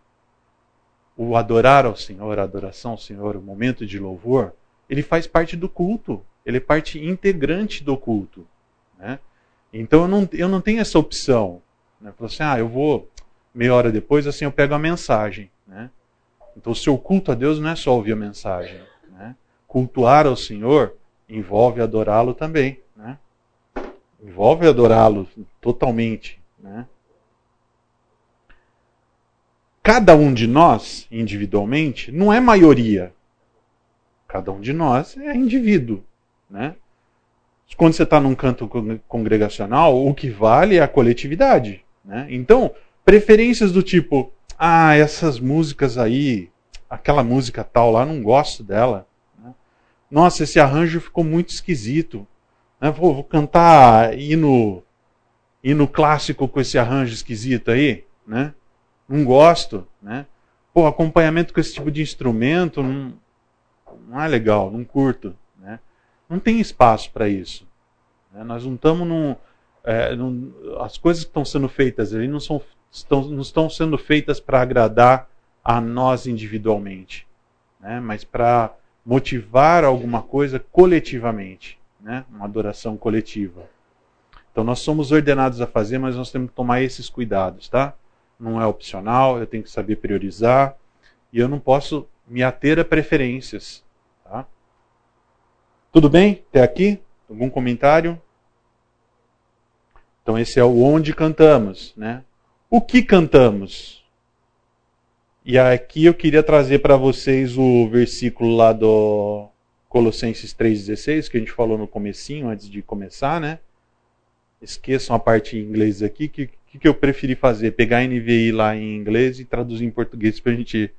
o adorar ao Senhor, a adoração ao Senhor, o momento de louvor, ele faz parte do culto. Ele é parte integrante do culto. Né? Então, eu não, eu não tenho essa opção. Né? Falar assim, ah, eu vou, meia hora depois, assim, eu pego a mensagem. Né? Então, o seu culto a Deus não é só ouvir a mensagem. Né? Cultuar ao Senhor envolve adorá-lo também. Né? Envolve adorá-lo totalmente. Né? cada um de nós, individualmente, não é maioria. Cada um de nós é indivíduo. Né? Quando você está num canto congregacional, o que vale é a coletividade. Né? Então, preferências do tipo, ah, essas músicas aí, aquela música tal lá, não gosto dela. Né? Nossa, esse arranjo ficou muito esquisito. Né? Vou, vou cantar hino, hino clássico com esse arranjo esquisito aí. Né? não gosto, né? Pô, acompanhamento com esse tipo de instrumento não, não é legal, não curto? Não tem espaço para isso. Né? Nós não estamos num, é, num, as coisas que estão sendo feitas ali não são estão, não estão sendo feitas para agradar a nós individualmente, né? Mas para motivar alguma coisa coletivamente, né? Uma adoração coletiva. Então nós somos ordenados a fazer, mas nós temos que tomar esses cuidados, tá? não é opcional, eu tenho que saber priorizar e eu não posso me ater a preferências. Tudo bem? Até aqui? Algum comentário? Então esse é o onde cantamos, né? O que cantamos? E aqui eu queria trazer para vocês o versículo lá do Colossenses 3:16 que a gente falou no comecinho antes de começar, né? Esqueçam a parte em inglês aqui que que, que eu preferi fazer? Pegar a NVI lá em inglês e traduzir em português para a gente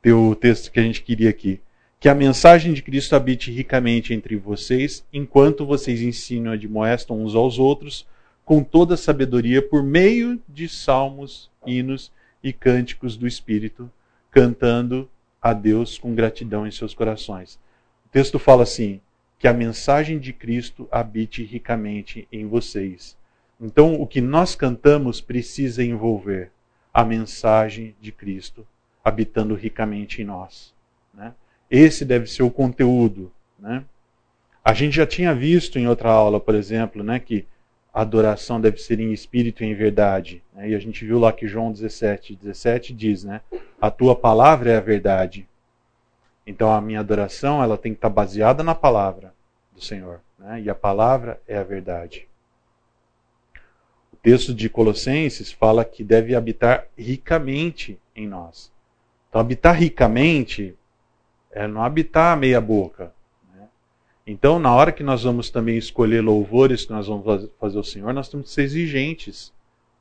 ter o texto que a gente queria aqui. Que a mensagem de Cristo habite ricamente entre vocês, enquanto vocês ensinam e admoestam uns aos outros, com toda sabedoria, por meio de salmos, hinos e cânticos do Espírito, cantando a Deus com gratidão em seus corações. O texto fala assim: que a mensagem de Cristo habite ricamente em vocês então, o que nós cantamos precisa envolver a mensagem de Cristo habitando ricamente em nós. Esse deve ser o conteúdo. Né? A gente já tinha visto em outra aula, por exemplo, né, que a adoração deve ser em espírito e em verdade. Né? E a gente viu lá que João 17, 17 diz, né, a tua palavra é a verdade. Então a minha adoração ela tem que estar baseada na palavra do Senhor, né? e a palavra é a verdade. O texto de Colossenses fala que deve habitar ricamente em nós. Então habitar ricamente é não habitar meia boca. Né? Então na hora que nós vamos também escolher louvores que nós vamos fazer ao Senhor, nós temos que ser exigentes.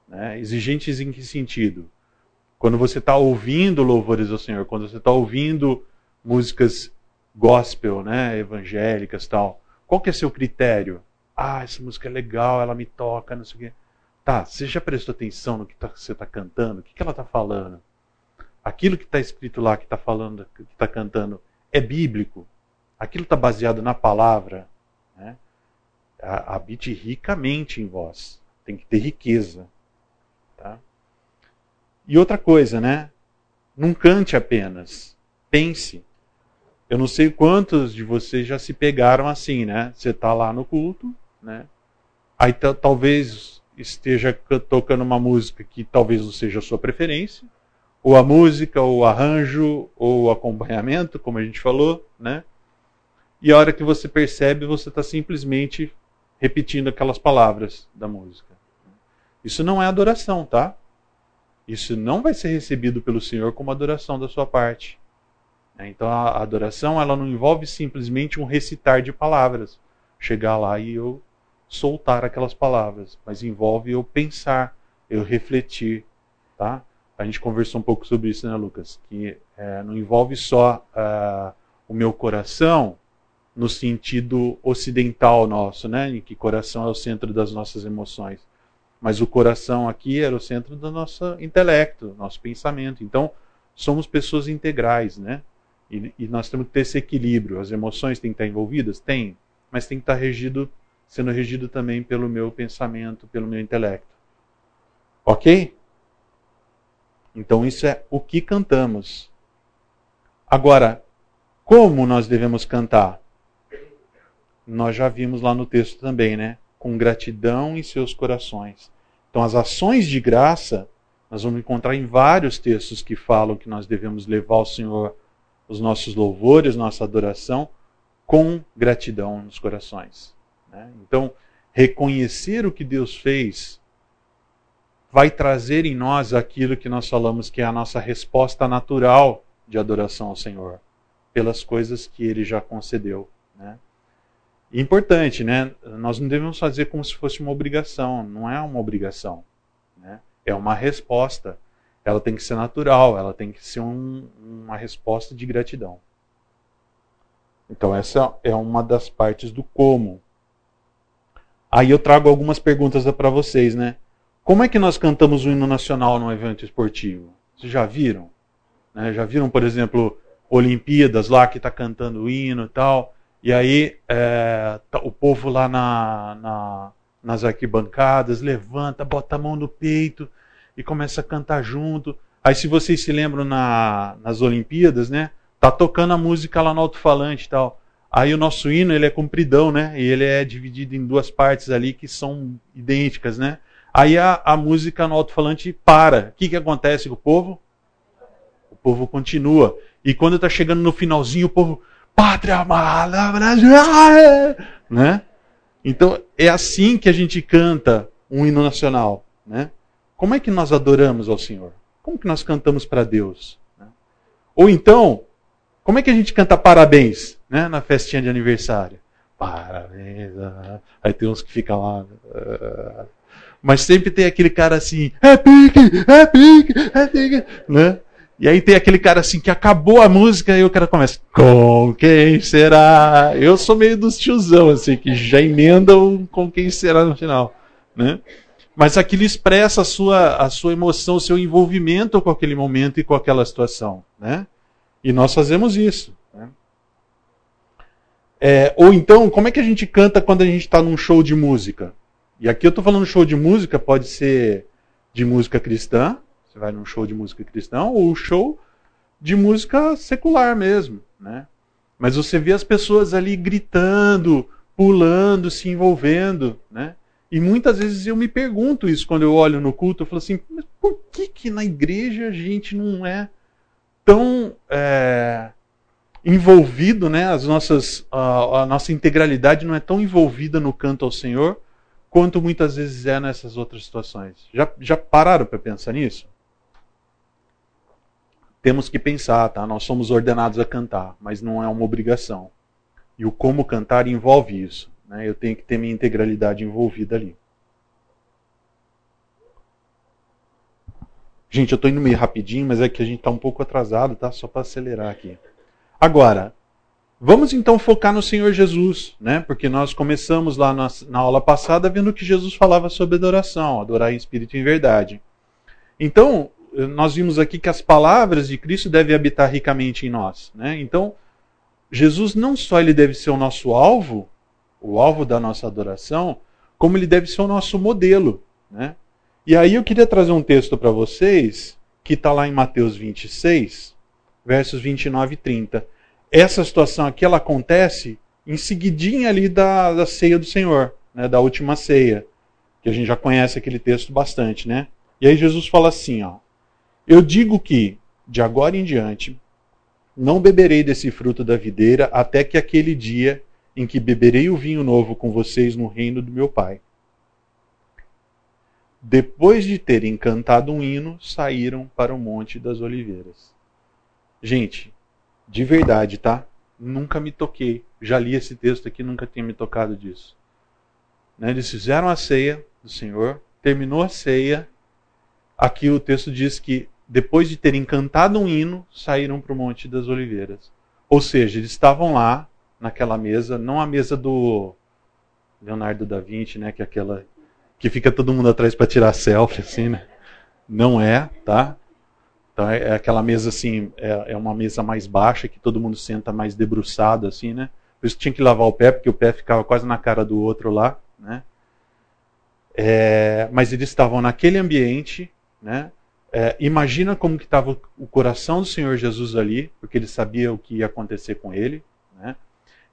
Né? Exigentes em que sentido? Quando você está ouvindo louvores ao Senhor, quando você está ouvindo músicas gospel, né, evangélicas tal, qual que é seu critério? Ah, essa música é legal, ela me toca, não sei o quê. Tá, você já prestou atenção no que tá, você está cantando? O que, que ela está falando? Aquilo que está escrito lá, que está falando, que está cantando, é bíblico? Aquilo está baseado na palavra? Né? Habite ricamente em vós. Tem que ter riqueza. Tá? E outra coisa, né? Não cante apenas. Pense. Eu não sei quantos de vocês já se pegaram assim, né? Você está lá no culto, né? Aí talvez esteja tocando uma música que talvez não seja a sua preferência, ou a música, ou o arranjo, ou o acompanhamento, como a gente falou, né? E a hora que você percebe, você está simplesmente repetindo aquelas palavras da música. Isso não é adoração, tá? Isso não vai ser recebido pelo Senhor como adoração da sua parte. É, então a adoração ela não envolve simplesmente um recitar de palavras, chegar lá e eu soltar aquelas palavras, mas envolve eu pensar, eu refletir, tá? A gente conversou um pouco sobre isso, né, Lucas? Que é, não envolve só uh, o meu coração no sentido ocidental nosso, né? Em que coração é o centro das nossas emoções mas o coração aqui era o centro do nosso intelecto, nosso pensamento. Então, somos pessoas integrais, né? E, e, nós temos que ter esse equilíbrio. As emoções têm que estar envolvidas? Tem, mas tem que estar regido, sendo regido também pelo meu pensamento, pelo meu intelecto. Ok? Então, isso é o que cantamos. Agora, como nós devemos cantar? Nós já vimos lá no texto também, né? com gratidão em seus corações. Então, as ações de graça, nós vamos encontrar em vários textos que falam que nós devemos levar ao Senhor os nossos louvores, nossa adoração, com gratidão nos corações. Né? Então, reconhecer o que Deus fez vai trazer em nós aquilo que nós falamos que é a nossa resposta natural de adoração ao Senhor, pelas coisas que Ele já concedeu. Né? importante, né? Nós não devemos fazer como se fosse uma obrigação. Não é uma obrigação. Né? É uma resposta. Ela tem que ser natural, ela tem que ser um, uma resposta de gratidão. Então, essa é uma das partes do como. Aí eu trago algumas perguntas para vocês, né? Como é que nós cantamos o hino nacional num evento esportivo? Vocês já viram? Né? Já viram, por exemplo, Olimpíadas lá que está cantando o hino e tal? E aí é, tá, o povo lá na, na, nas arquibancadas levanta, bota a mão no peito e começa a cantar junto. Aí se vocês se lembram na, nas Olimpíadas, né? Tá tocando a música lá no alto-falante e tal. Aí o nosso hino ele é compridão, né? E ele é dividido em duas partes ali que são idênticas, né? Aí a, a música no alto-falante para. O que, que acontece com o povo? O povo continua. E quando está chegando no finalzinho, o povo Pátria amada, Brasil! Né? Então, é assim que a gente canta um hino nacional. Né? Como é que nós adoramos ao Senhor? Como que nós cantamos para Deus? Né? Ou então, como é que a gente canta parabéns né? na festinha de aniversário? Parabéns. Ah. Aí tem uns que ficam lá. Mas sempre tem aquele cara assim, é pique, é pique, é pique, né? E aí tem aquele cara assim que acabou a música e o cara começa, com quem será? Eu sou meio dos tiozão, assim, que já emendam com quem será no final, né? Mas aquilo expressa a sua, a sua emoção, o seu envolvimento com aquele momento e com aquela situação, né? E nós fazemos isso. Né? É, ou então, como é que a gente canta quando a gente está num show de música? E aqui eu estou falando show de música, pode ser de música cristã, você vai num show de música cristã ou show de música secular mesmo, né? Mas você vê as pessoas ali gritando, pulando, se envolvendo, né? E muitas vezes eu me pergunto isso quando eu olho no culto, eu falo assim, mas por que que na igreja a gente não é tão é, envolvido, né? As nossas, a, a nossa integralidade não é tão envolvida no canto ao Senhor quanto muitas vezes é nessas outras situações. Já, já pararam para pensar nisso? Temos que pensar, tá? Nós somos ordenados a cantar, mas não é uma obrigação. E o como cantar envolve isso. Né? Eu tenho que ter minha integralidade envolvida ali. Gente, eu estou indo meio rapidinho, mas é que a gente está um pouco atrasado, tá? Só para acelerar aqui. Agora, vamos então focar no Senhor Jesus, né? Porque nós começamos lá na, na aula passada vendo que Jesus falava sobre adoração, adorar em espírito e em verdade. Então, nós vimos aqui que as palavras de Cristo devem habitar ricamente em nós, né? Então, Jesus não só ele deve ser o nosso alvo, o alvo da nossa adoração, como ele deve ser o nosso modelo, né? E aí eu queria trazer um texto para vocês, que está lá em Mateus 26, versos 29 e 30. Essa situação aqui, ela acontece em seguidinha ali da, da ceia do Senhor, né, da última ceia, que a gente já conhece aquele texto bastante, né? E aí Jesus fala assim, ó, eu digo que, de agora em diante, não beberei desse fruto da videira até que aquele dia em que beberei o vinho novo com vocês no reino do meu Pai. Depois de terem cantado um hino, saíram para o Monte das Oliveiras. Gente, de verdade, tá? Nunca me toquei. Já li esse texto aqui, nunca tinha me tocado disso. Né? Eles fizeram a ceia do Senhor, terminou a ceia. Aqui o texto diz que depois de terem cantado um hino, saíram para o Monte das Oliveiras. Ou seja, eles estavam lá, naquela mesa, não a mesa do Leonardo da Vinci, né, que é aquela que fica todo mundo atrás para tirar selfie, assim, né? Não é, tá? Então é, é aquela mesa assim, é, é, uma mesa mais baixa que todo mundo senta mais debruçado, assim, né? Por isso tinha que lavar o pé, porque o pé ficava quase na cara do outro lá, né? É, mas eles estavam naquele ambiente, né? É, imagina como que estava o coração do Senhor Jesus ali, porque ele sabia o que ia acontecer com ele, né?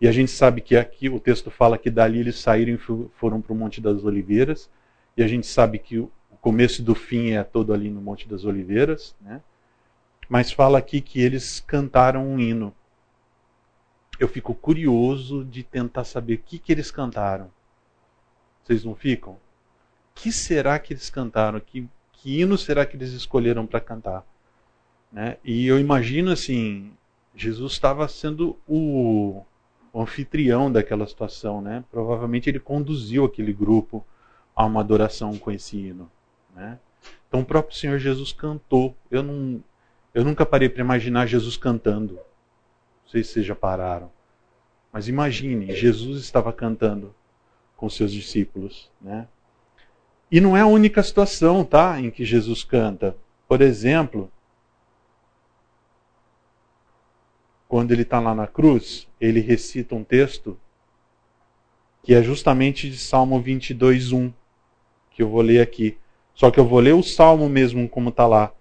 E a gente sabe que aqui o texto fala que dali eles saíram e foram para o Monte das Oliveiras. E a gente sabe que o começo do fim é todo ali no Monte das Oliveiras, né? Mas fala aqui que eles cantaram um hino. Eu fico curioso de tentar saber o que, que eles cantaram. Vocês não ficam? O que será que eles cantaram? Que, que hino será que eles escolheram para cantar? Né? E eu imagino assim, Jesus estava sendo o o anfitrião daquela situação, né? Provavelmente ele conduziu aquele grupo a uma adoração com esse hino, né? Então o próprio Senhor Jesus cantou. Eu não, eu nunca parei para imaginar Jesus cantando. Não sei se vocês já pararam, mas imagine, Jesus estava cantando com seus discípulos, né? E não é a única situação, tá, em que Jesus canta. Por exemplo, quando ele está lá na cruz, ele recita um texto que é justamente de Salmo 22, 1, que eu vou ler aqui. Só que eu vou ler o salmo mesmo como está lá.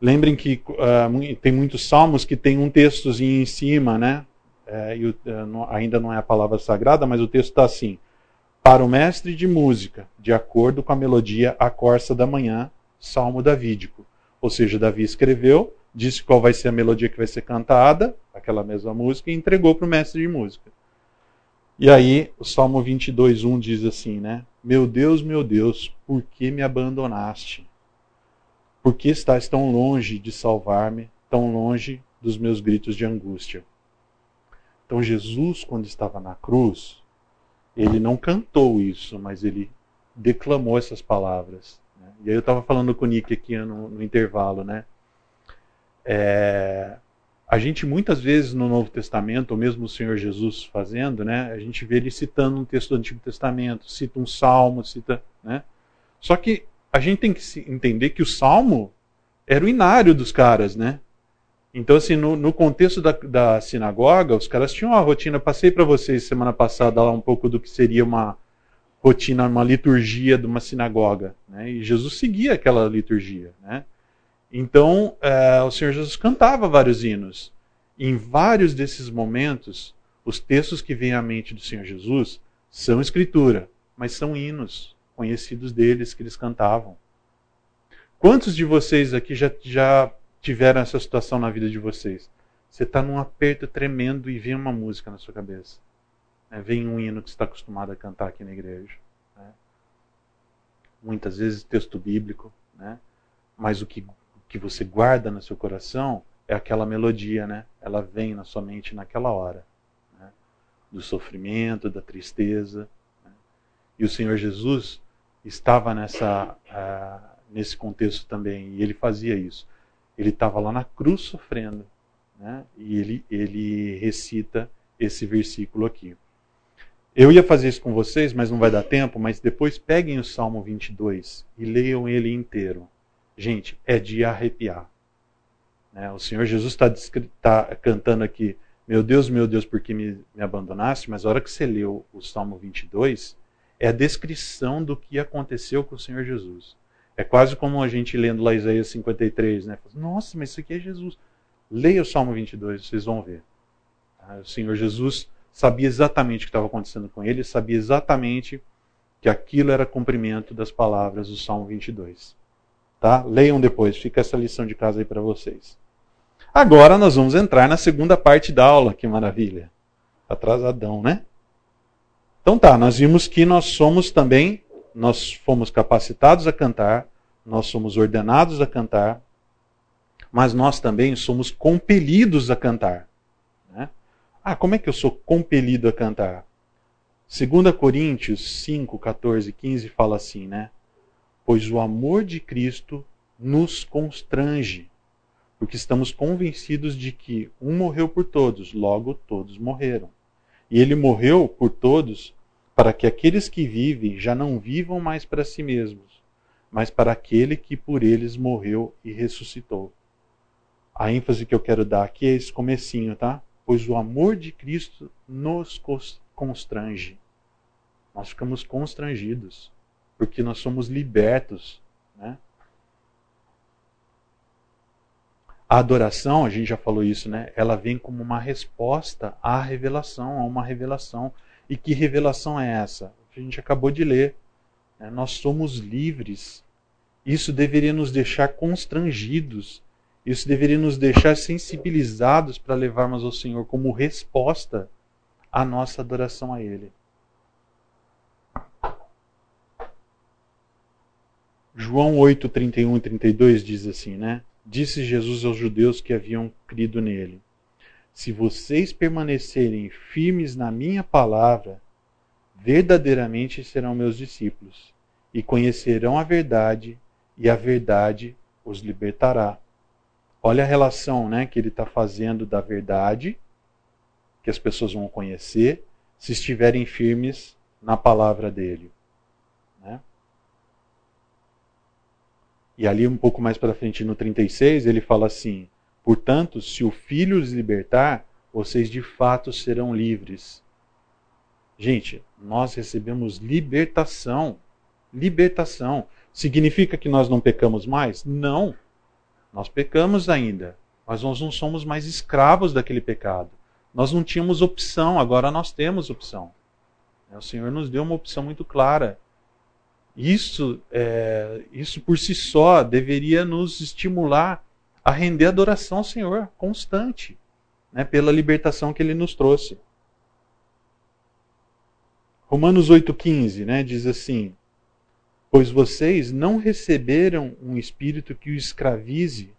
Lembrem que uh, tem muitos salmos que tem um textozinho em cima, né? É, e, uh, ainda não é a palavra sagrada, mas o texto está assim: Para o mestre de música, de acordo com a melodia A Corça da Manhã, Salmo Davídico. Ou seja, Davi escreveu, disse qual vai ser a melodia que vai ser cantada, aquela mesma música, e entregou para o mestre de música. E aí, o Salmo 22, 1 diz assim, né? Meu Deus, meu Deus, por que me abandonaste? Por que estás tão longe de salvar-me, tão longe dos meus gritos de angústia? Então, Jesus, quando estava na cruz, ele não cantou isso, mas ele declamou essas palavras. Né? E aí eu estava falando com o Nick aqui no, no intervalo, né? É, a gente muitas vezes no Novo Testamento, ou mesmo o Senhor Jesus fazendo, né, a gente vê ele citando um texto do Antigo Testamento, cita um salmo, cita, né? Só que a gente tem que entender que o salmo era o inário dos caras, né? Então, assim, no, no contexto da, da, sinagoga, os caras tinham uma rotina. Passei para vocês semana passada lá um pouco do que seria uma rotina, uma liturgia de uma sinagoga, né? E Jesus seguia aquela liturgia, né? Então, é, o Senhor Jesus cantava vários hinos. E em vários desses momentos, os textos que vêm à mente do Senhor Jesus são escritura, mas são hinos conhecidos deles que eles cantavam. Quantos de vocês aqui já, já tiveram essa situação na vida de vocês? Você está num aperto tremendo e vem uma música na sua cabeça. Né? Vem um hino que você está acostumado a cantar aqui na igreja. Né? Muitas vezes texto bíblico, né? mas o que, o que você guarda no seu coração é aquela melodia, né? Ela vem na sua mente naquela hora, né? do sofrimento, da tristeza. Né? E o Senhor Jesus estava nessa uh, nesse contexto também e ele fazia isso. Ele estava lá na cruz sofrendo né? E ele, ele recita esse versículo aqui. Eu ia fazer isso com vocês, mas não vai dar tempo. Mas depois peguem o Salmo 22 e leiam ele inteiro. Gente, é de arrepiar. Né? O Senhor Jesus está tá cantando aqui: Meu Deus, meu Deus, por que me, me abandonaste? Mas a hora que você leu o Salmo 22, é a descrição do que aconteceu com o Senhor Jesus. É quase como a gente lendo lá Isaías 53, né? Nossa, mas isso aqui é Jesus. Leia o Salmo 22, vocês vão ver. Ah, o Senhor Jesus sabia exatamente o que estava acontecendo com ele, sabia exatamente que aquilo era cumprimento das palavras do Salmo 22. Tá? Leiam depois, fica essa lição de casa aí para vocês. Agora nós vamos entrar na segunda parte da aula, que maravilha. Atrasadão, né? Então tá, nós vimos que nós somos também, nós fomos capacitados a cantar, nós somos ordenados a cantar, mas nós também somos compelidos a cantar. Né? Ah, como é que eu sou compelido a cantar? 2 Coríntios 5, 14 15 fala assim, né? Pois o amor de Cristo nos constrange, porque estamos convencidos de que um morreu por todos, logo todos morreram. E ele morreu por todos para que aqueles que vivem já não vivam mais para si mesmos, mas para aquele que por eles morreu e ressuscitou. A ênfase que eu quero dar aqui é esse comecinho, tá? Pois o amor de Cristo nos constrange. Nós ficamos constrangidos, porque nós somos libertos, né? A adoração, a gente já falou isso, né? Ela vem como uma resposta à revelação, a uma revelação. E que revelação é essa? A gente acabou de ler. Né? Nós somos livres. Isso deveria nos deixar constrangidos isso deveria nos deixar sensibilizados para levarmos ao Senhor como resposta à nossa adoração a Ele. João 8, 31 e 32 diz assim, né? Disse Jesus aos judeus que haviam crido nele: Se vocês permanecerem firmes na minha palavra, verdadeiramente serão meus discípulos, e conhecerão a verdade, e a verdade os libertará. Olha a relação né, que ele está fazendo da verdade, que as pessoas vão conhecer, se estiverem firmes na palavra dele. E ali, um pouco mais para frente, no 36, ele fala assim: Portanto, se o filho os libertar, vocês de fato serão livres. Gente, nós recebemos libertação. Libertação. Significa que nós não pecamos mais? Não. Nós pecamos ainda, mas nós não somos mais escravos daquele pecado. Nós não tínhamos opção, agora nós temos opção. O Senhor nos deu uma opção muito clara. Isso, é, isso por si só deveria nos estimular a render adoração ao Senhor constante, né, pela libertação que Ele nos trouxe. Romanos 8,15 né, diz assim: Pois vocês não receberam um espírito que os escravize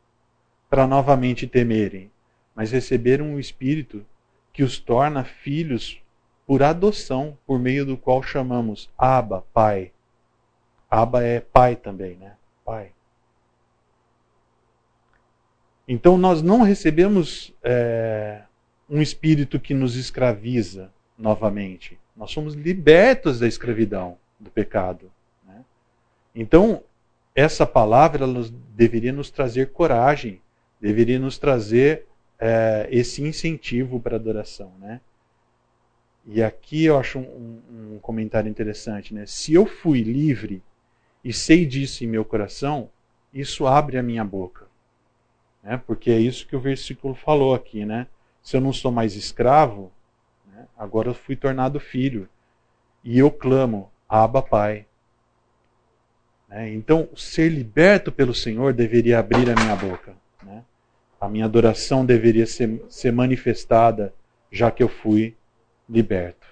para novamente temerem, mas receberam um espírito que os torna filhos por adoção, por meio do qual chamamos Abba, Pai. Abba é pai também, né? Pai. Então nós não recebemos é, um espírito que nos escraviza novamente. Nós somos libertos da escravidão, do pecado. Então, essa palavra ela deveria nos trazer coragem, deveria nos trazer é, esse incentivo para a adoração, né? E aqui eu acho um, um, comentário interessante, né? Se eu fui livre e sei disso em meu coração, isso abre a minha boca, né? Porque é isso que o versículo falou aqui, né? Se eu não sou mais escravo, né? agora eu fui tornado filho e eu clamo, Abba Pai. Né? Então, ser liberto pelo Senhor deveria abrir a minha boca. Né? A minha adoração deveria ser, ser manifestada já que eu fui liberto.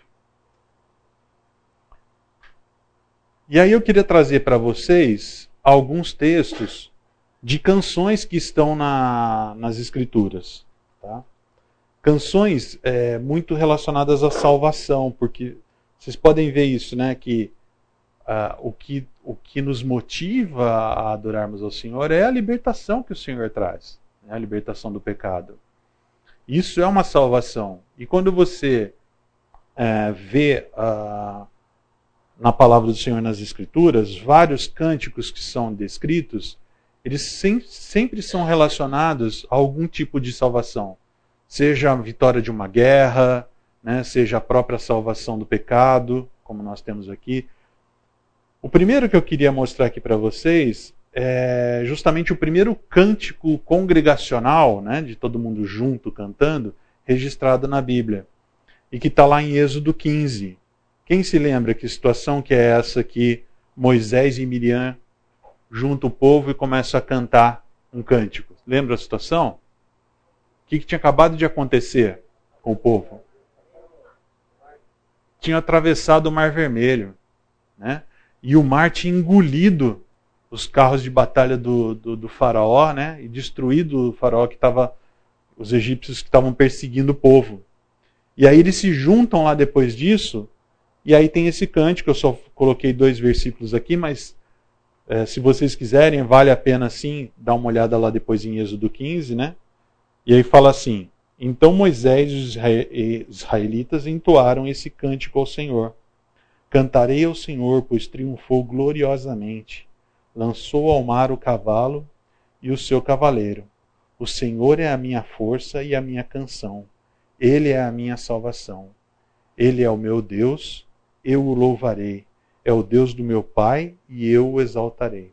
E aí eu queria trazer para vocês alguns textos de canções que estão na, nas Escrituras. Tá? Canções é, muito relacionadas à salvação, porque vocês podem ver isso, né? Que, uh, o que o que nos motiva a adorarmos ao Senhor é a libertação que o Senhor traz, né? a libertação do pecado. Isso é uma salvação. E quando você é, vê uh, na palavra do Senhor nas Escrituras, vários cânticos que são descritos, eles sem, sempre são relacionados a algum tipo de salvação. Seja a vitória de uma guerra, né, seja a própria salvação do pecado, como nós temos aqui. O primeiro que eu queria mostrar aqui para vocês é justamente o primeiro cântico congregacional, né, de todo mundo junto cantando, registrado na Bíblia, e que está lá em Êxodo 15. Quem se lembra que situação que é essa que Moisés e Miriam juntam o povo e começam a cantar um cântico? Lembra a situação? O que, que tinha acabado de acontecer com o povo? Tinha atravessado o Mar Vermelho, né? E o mar tinha engolido os carros de batalha do, do, do faraó, né? E destruído o faraó que estava, os egípcios que estavam perseguindo o povo. E aí eles se juntam lá depois disso e aí tem esse cântico, eu só coloquei dois versículos aqui, mas é, se vocês quiserem, vale a pena sim dar uma olhada lá depois em Êxodo 15, né? E aí fala assim: Então Moisés e os israelitas entoaram esse cântico ao Senhor. Cantarei ao Senhor, pois triunfou gloriosamente. Lançou ao mar o cavalo e o seu cavaleiro. O Senhor é a minha força e a minha canção. Ele é a minha salvação. Ele é o meu Deus eu o louvarei. É o Deus do meu Pai e eu o exaltarei.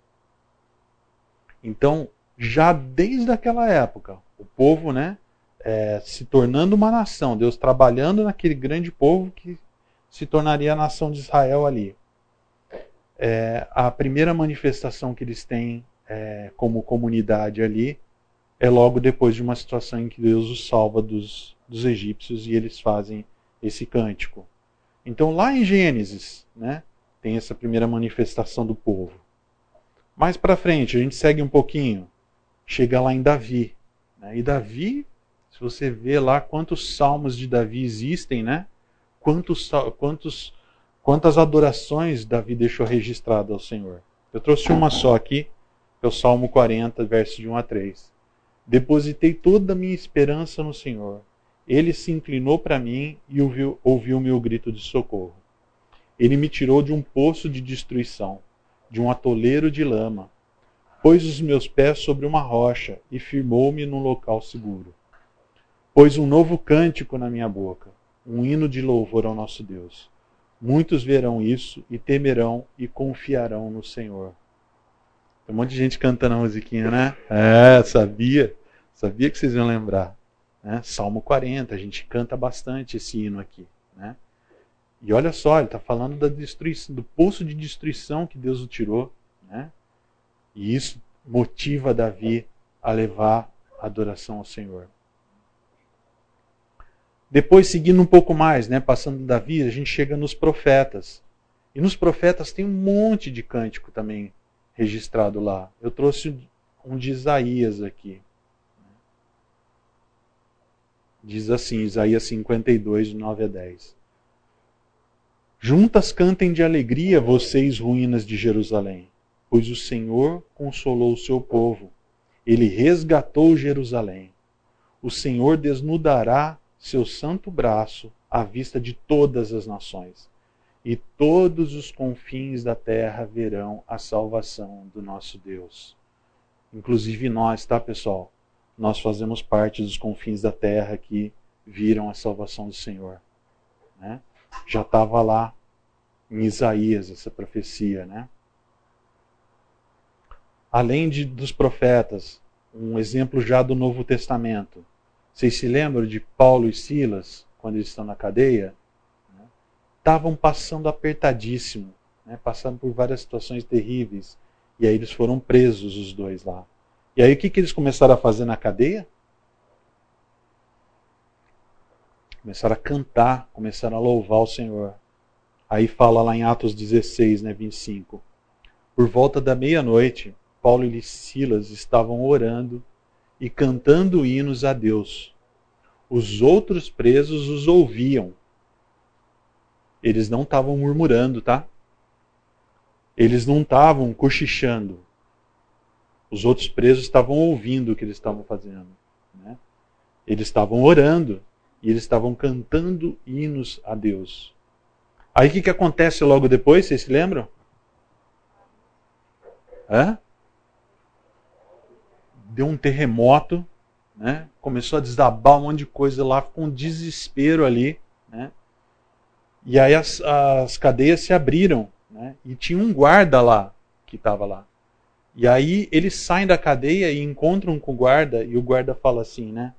Então, já desde aquela época, o povo, né, é, se tornando uma nação, Deus trabalhando naquele grande povo que se tornaria a nação de Israel ali. É, a primeira manifestação que eles têm é, como comunidade ali é logo depois de uma situação em que Deus os salva dos, dos egípcios e eles fazem esse cântico. Então, lá em Gênesis, né, tem essa primeira manifestação do povo. Mais para frente, a gente segue um pouquinho, chega lá em Davi. Né? E Davi, se você vê lá quantos salmos de Davi existem, né? Quantos, quantos, quantas adorações Davi deixou registrado ao Senhor. Eu trouxe uma só aqui, que é o Salmo 40, versos de 1 a 3. Depositei toda a minha esperança no Senhor ele se inclinou para mim e ouviu, ouviu meu grito de socorro. Ele me tirou de um poço de destruição, de um atoleiro de lama. Pôs os meus pés sobre uma rocha e firmou-me num local seguro. Pôs um novo cântico na minha boca, um hino de louvor ao nosso Deus. Muitos verão isso e temerão e confiarão no Senhor. Tem um monte de gente cantando a musiquinha, né? É, sabia. Sabia que vocês iam lembrar. Né? Salmo 40, a gente canta bastante esse hino aqui. Né? E olha só, ele está falando da destruição, do poço de destruição que Deus o tirou. Né? E isso motiva Davi a levar a adoração ao Senhor. Depois, seguindo um pouco mais, né, passando Davi, a gente chega nos profetas. E nos profetas tem um monte de cântico também registrado lá. Eu trouxe um de Isaías aqui. Diz assim, Isaías 52, 9 a 10. Juntas cantem de alegria, vocês, ruínas de Jerusalém, pois o Senhor consolou o seu povo, ele resgatou Jerusalém. O Senhor desnudará seu santo braço à vista de todas as nações, e todos os confins da terra verão a salvação do nosso Deus. Inclusive nós, tá, pessoal? Nós fazemos parte dos confins da terra que viram a salvação do Senhor. Né? Já estava lá em Isaías essa profecia. Né? Além de, dos profetas, um exemplo já do Novo Testamento. Vocês se lembram de Paulo e Silas, quando eles estão na cadeia? Estavam passando apertadíssimo, né? passando por várias situações terríveis. E aí eles foram presos, os dois lá. E aí o que, que eles começaram a fazer na cadeia? Começaram a cantar, começaram a louvar o Senhor. Aí fala lá em Atos 16, né, 25. Por volta da meia-noite, Paulo e Silas estavam orando e cantando hinos a Deus. Os outros presos os ouviam. Eles não estavam murmurando, tá? Eles não estavam cochichando. Os outros presos estavam ouvindo o que eles estavam fazendo. Né? Eles estavam orando e eles estavam cantando hinos a Deus. Aí o que, que acontece logo depois? Vocês se lembram? Hã? Deu um terremoto, né? começou a desabar um monte de coisa lá, ficou um desespero ali. Né? E aí as, as cadeias se abriram. Né? E tinha um guarda lá, que estava lá. E aí eles saem da cadeia e encontram com o guarda, e o guarda fala assim, né?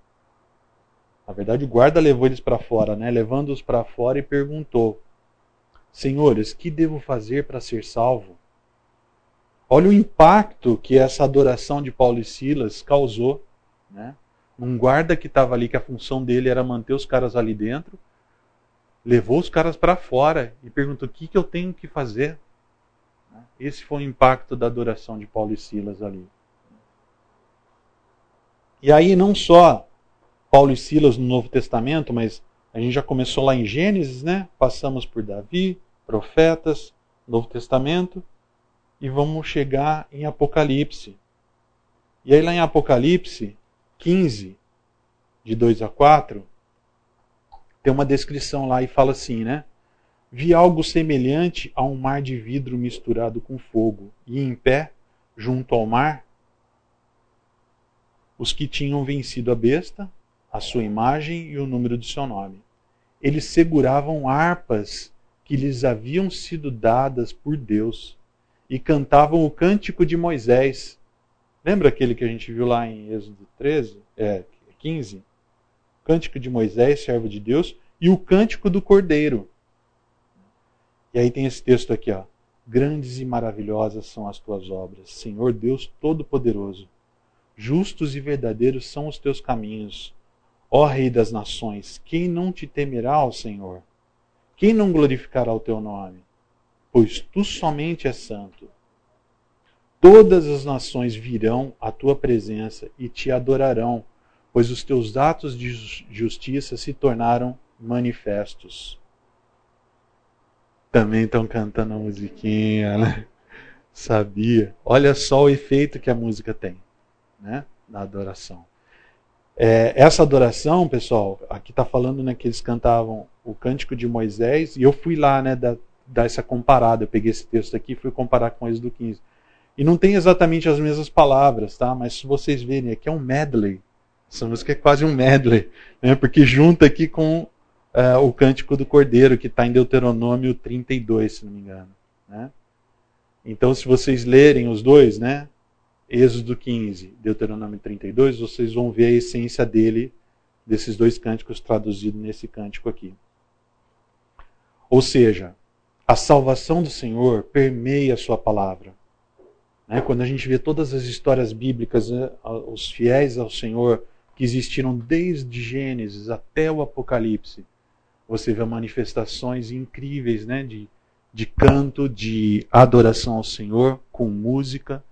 Na verdade, o guarda levou eles para fora, né? Levando-os para fora e perguntou: Senhores, que devo fazer para ser salvo? Olha o impacto que essa adoração de Paulo e Silas causou, né? Um guarda que estava ali, que a função dele era manter os caras ali dentro, levou os caras para fora e perguntou: o que, que eu tenho que fazer? Esse foi o impacto da adoração de Paulo e Silas ali. E aí, não só Paulo e Silas no Novo Testamento, mas a gente já começou lá em Gênesis, né? Passamos por Davi, profetas, Novo Testamento, e vamos chegar em Apocalipse. E aí, lá em Apocalipse 15, de 2 a 4, tem uma descrição lá e fala assim, né? Vi algo semelhante a um mar de vidro misturado com fogo, e em pé, junto ao mar, os que tinham vencido a besta, a sua imagem e o número de seu nome. Eles seguravam harpas que lhes haviam sido dadas por Deus e cantavam o cântico de Moisés. Lembra aquele que a gente viu lá em Êxodo 13, é, 15? cântico de Moisés, servo de Deus, e o cântico do Cordeiro. E aí tem esse texto aqui, ó. Grandes e maravilhosas são as tuas obras, Senhor Deus Todo-Poderoso. Justos e verdadeiros são os teus caminhos, ó Rei das nações. Quem não te temerá ao Senhor? Quem não glorificará o teu nome? Pois tu somente és santo. Todas as nações virão à tua presença e te adorarão, pois os teus atos de justiça se tornaram manifestos. Também estão cantando a musiquinha, né? Sabia. Olha só o efeito que a música tem, né? Na adoração. É, essa adoração, pessoal, aqui está falando né, que eles cantavam o cântico de Moisés, e eu fui lá, né, dar, dar essa comparada. Eu peguei esse texto aqui e fui comparar com Êxodo 15. E não tem exatamente as mesmas palavras, tá? Mas se vocês verem, aqui é um medley essa música é quase um medley, né? porque junta aqui com uh, o Cântico do Cordeiro, que está em Deuteronômio 32, se não me engano. Né? Então, se vocês lerem os dois, né? Êxodo 15, Deuteronômio 32, vocês vão ver a essência dele, desses dois cânticos traduzidos nesse cântico aqui. Ou seja, a salvação do Senhor permeia a sua palavra. Né? Quando a gente vê todas as histórias bíblicas, né? os fiéis ao Senhor que existiram desde Gênesis até o Apocalipse. Você vê manifestações incríveis né, de, de canto, de adoração ao Senhor, com música,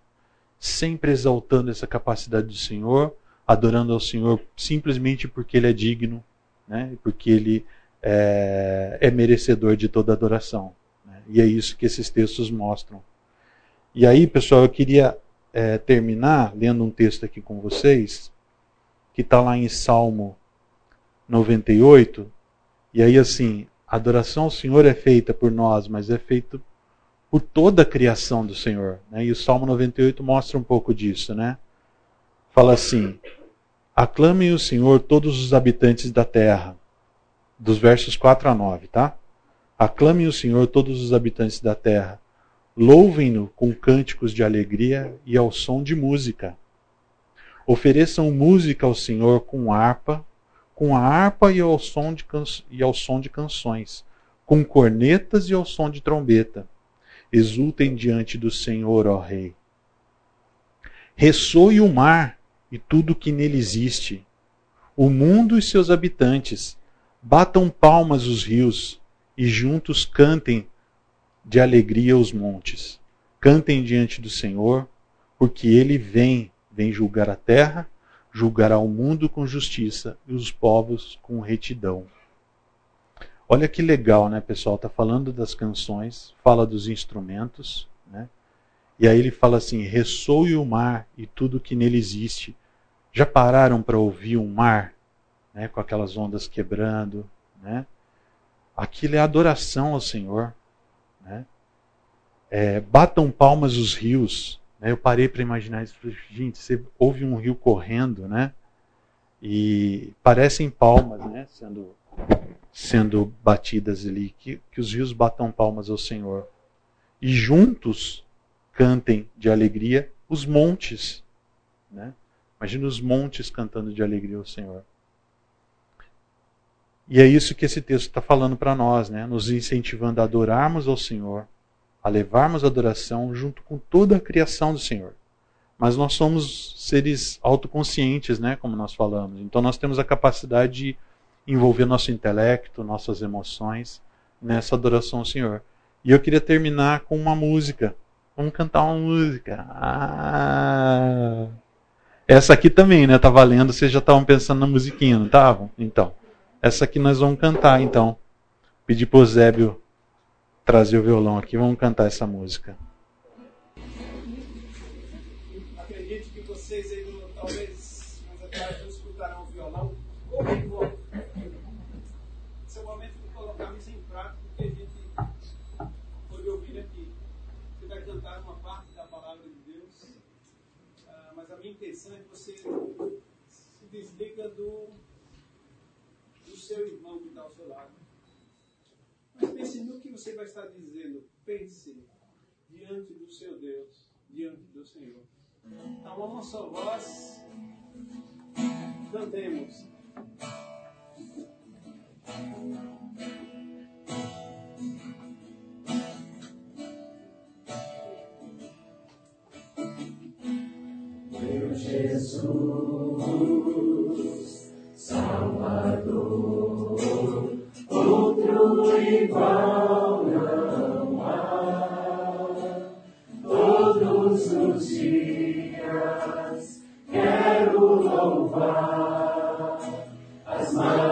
sempre exaltando essa capacidade do Senhor, adorando ao Senhor simplesmente porque Ele é digno, né, porque Ele é, é merecedor de toda adoração. Né, e é isso que esses textos mostram. E aí, pessoal, eu queria é, terminar lendo um texto aqui com vocês que está lá em Salmo 98. E aí, assim, a adoração ao Senhor é feita por nós, mas é feita por toda a criação do Senhor. Né? E o Salmo 98 mostra um pouco disso, né? Fala assim: Aclamem o Senhor todos os habitantes da terra. Dos versos 4 a 9, tá? Aclamem o Senhor todos os habitantes da terra. Louvem-no com cânticos de alegria e ao som de música. Ofereçam música ao Senhor com harpa, com a harpa e ao som de, e ao som de canções, com cornetas e ao som de trombeta. Exultem diante do Senhor, ó Rei. Ressoe o mar e tudo que nele existe, o mundo e seus habitantes, Batam palmas os rios e juntos cantem de alegria os montes. Cantem diante do Senhor, porque ele vem, vem julgar a terra, julgará o mundo com justiça e os povos com retidão. Olha que legal, né, pessoal? Tá falando das canções, fala dos instrumentos, né? E aí ele fala assim: ressoe o mar e tudo que nele existe. Já pararam para ouvir um mar, né, com aquelas ondas quebrando, né? Aquilo é adoração ao Senhor, né? É, batam palmas os rios. Eu parei para imaginar isso. Gente, você ouve um rio correndo, né? E parecem palmas, né? Sendo sendo batidas ali, que, que os rios batam palmas ao Senhor. E juntos cantem de alegria os montes. Né? Imagina os montes cantando de alegria ao Senhor. E é isso que esse texto está falando para nós, né? nos incentivando a adorarmos ao Senhor, a levarmos a adoração junto com toda a criação do Senhor. Mas nós somos seres autoconscientes, né? como nós falamos. Então nós temos a capacidade de envolver nosso intelecto, nossas emoções nessa adoração ao Senhor. E eu queria terminar com uma música. Vamos cantar uma música. Ah. Essa aqui também, né? Tá valendo. Vocês já estavam pensando na musiquinha, não estavam? Então, essa aqui nós vamos cantar, então. Pedir pro Zébio trazer o violão aqui. Vamos cantar essa música. Acredito que vocês aí, talvez, mais atrás, escutarão o violão. Ou do, do seu irmão que está ao seu lado. Mas pense no que você vai estar dizendo. Pense diante do seu Deus, diante do Senhor. Então, uma só voz, cantemos. Meu Jesus. Salvador, outro igual não há. Todos os dias quero louvar as maravilhas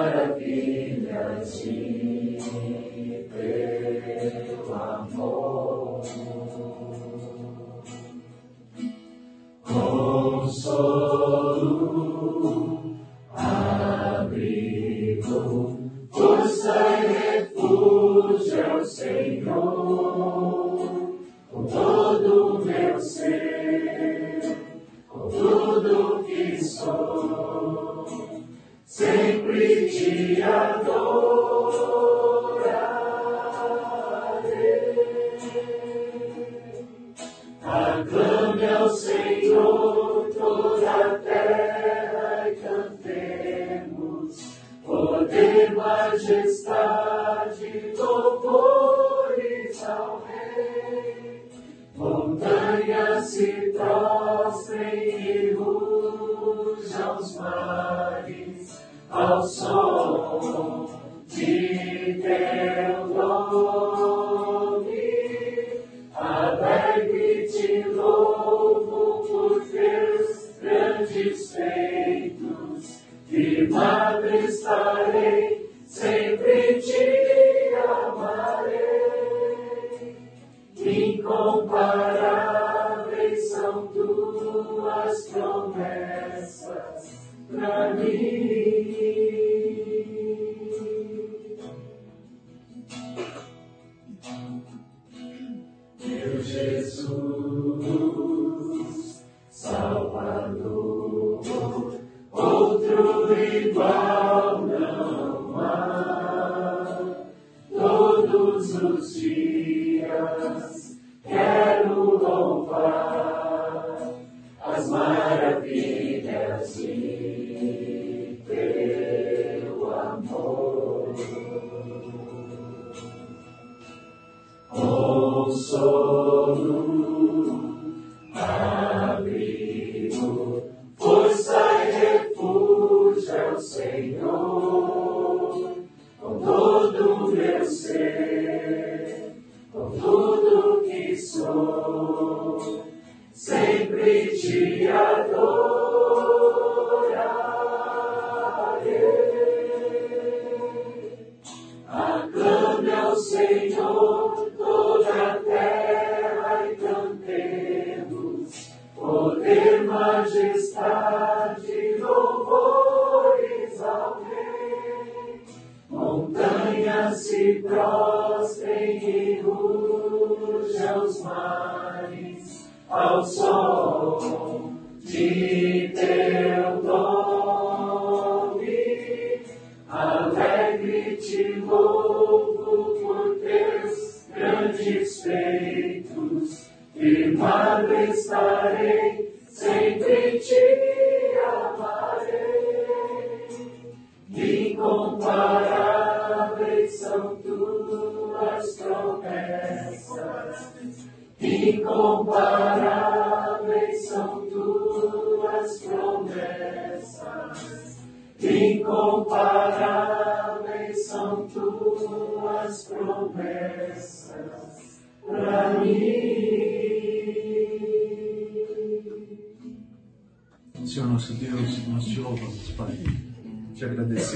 outro igual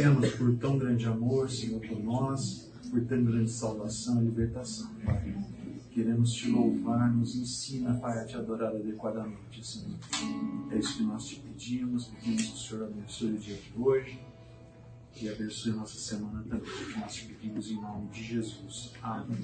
agradecemos por tão grande amor, Senhor, por nós, por tão grande salvação e libertação, Pai. Queremos te louvar, nos ensina, Pai, a te adorar adequadamente, Senhor. É isso que nós te pedimos, pedimos que o Senhor abençoe o dia de hoje e abençoe a nossa semana também. Nós te pedimos em nome de Jesus. Amém.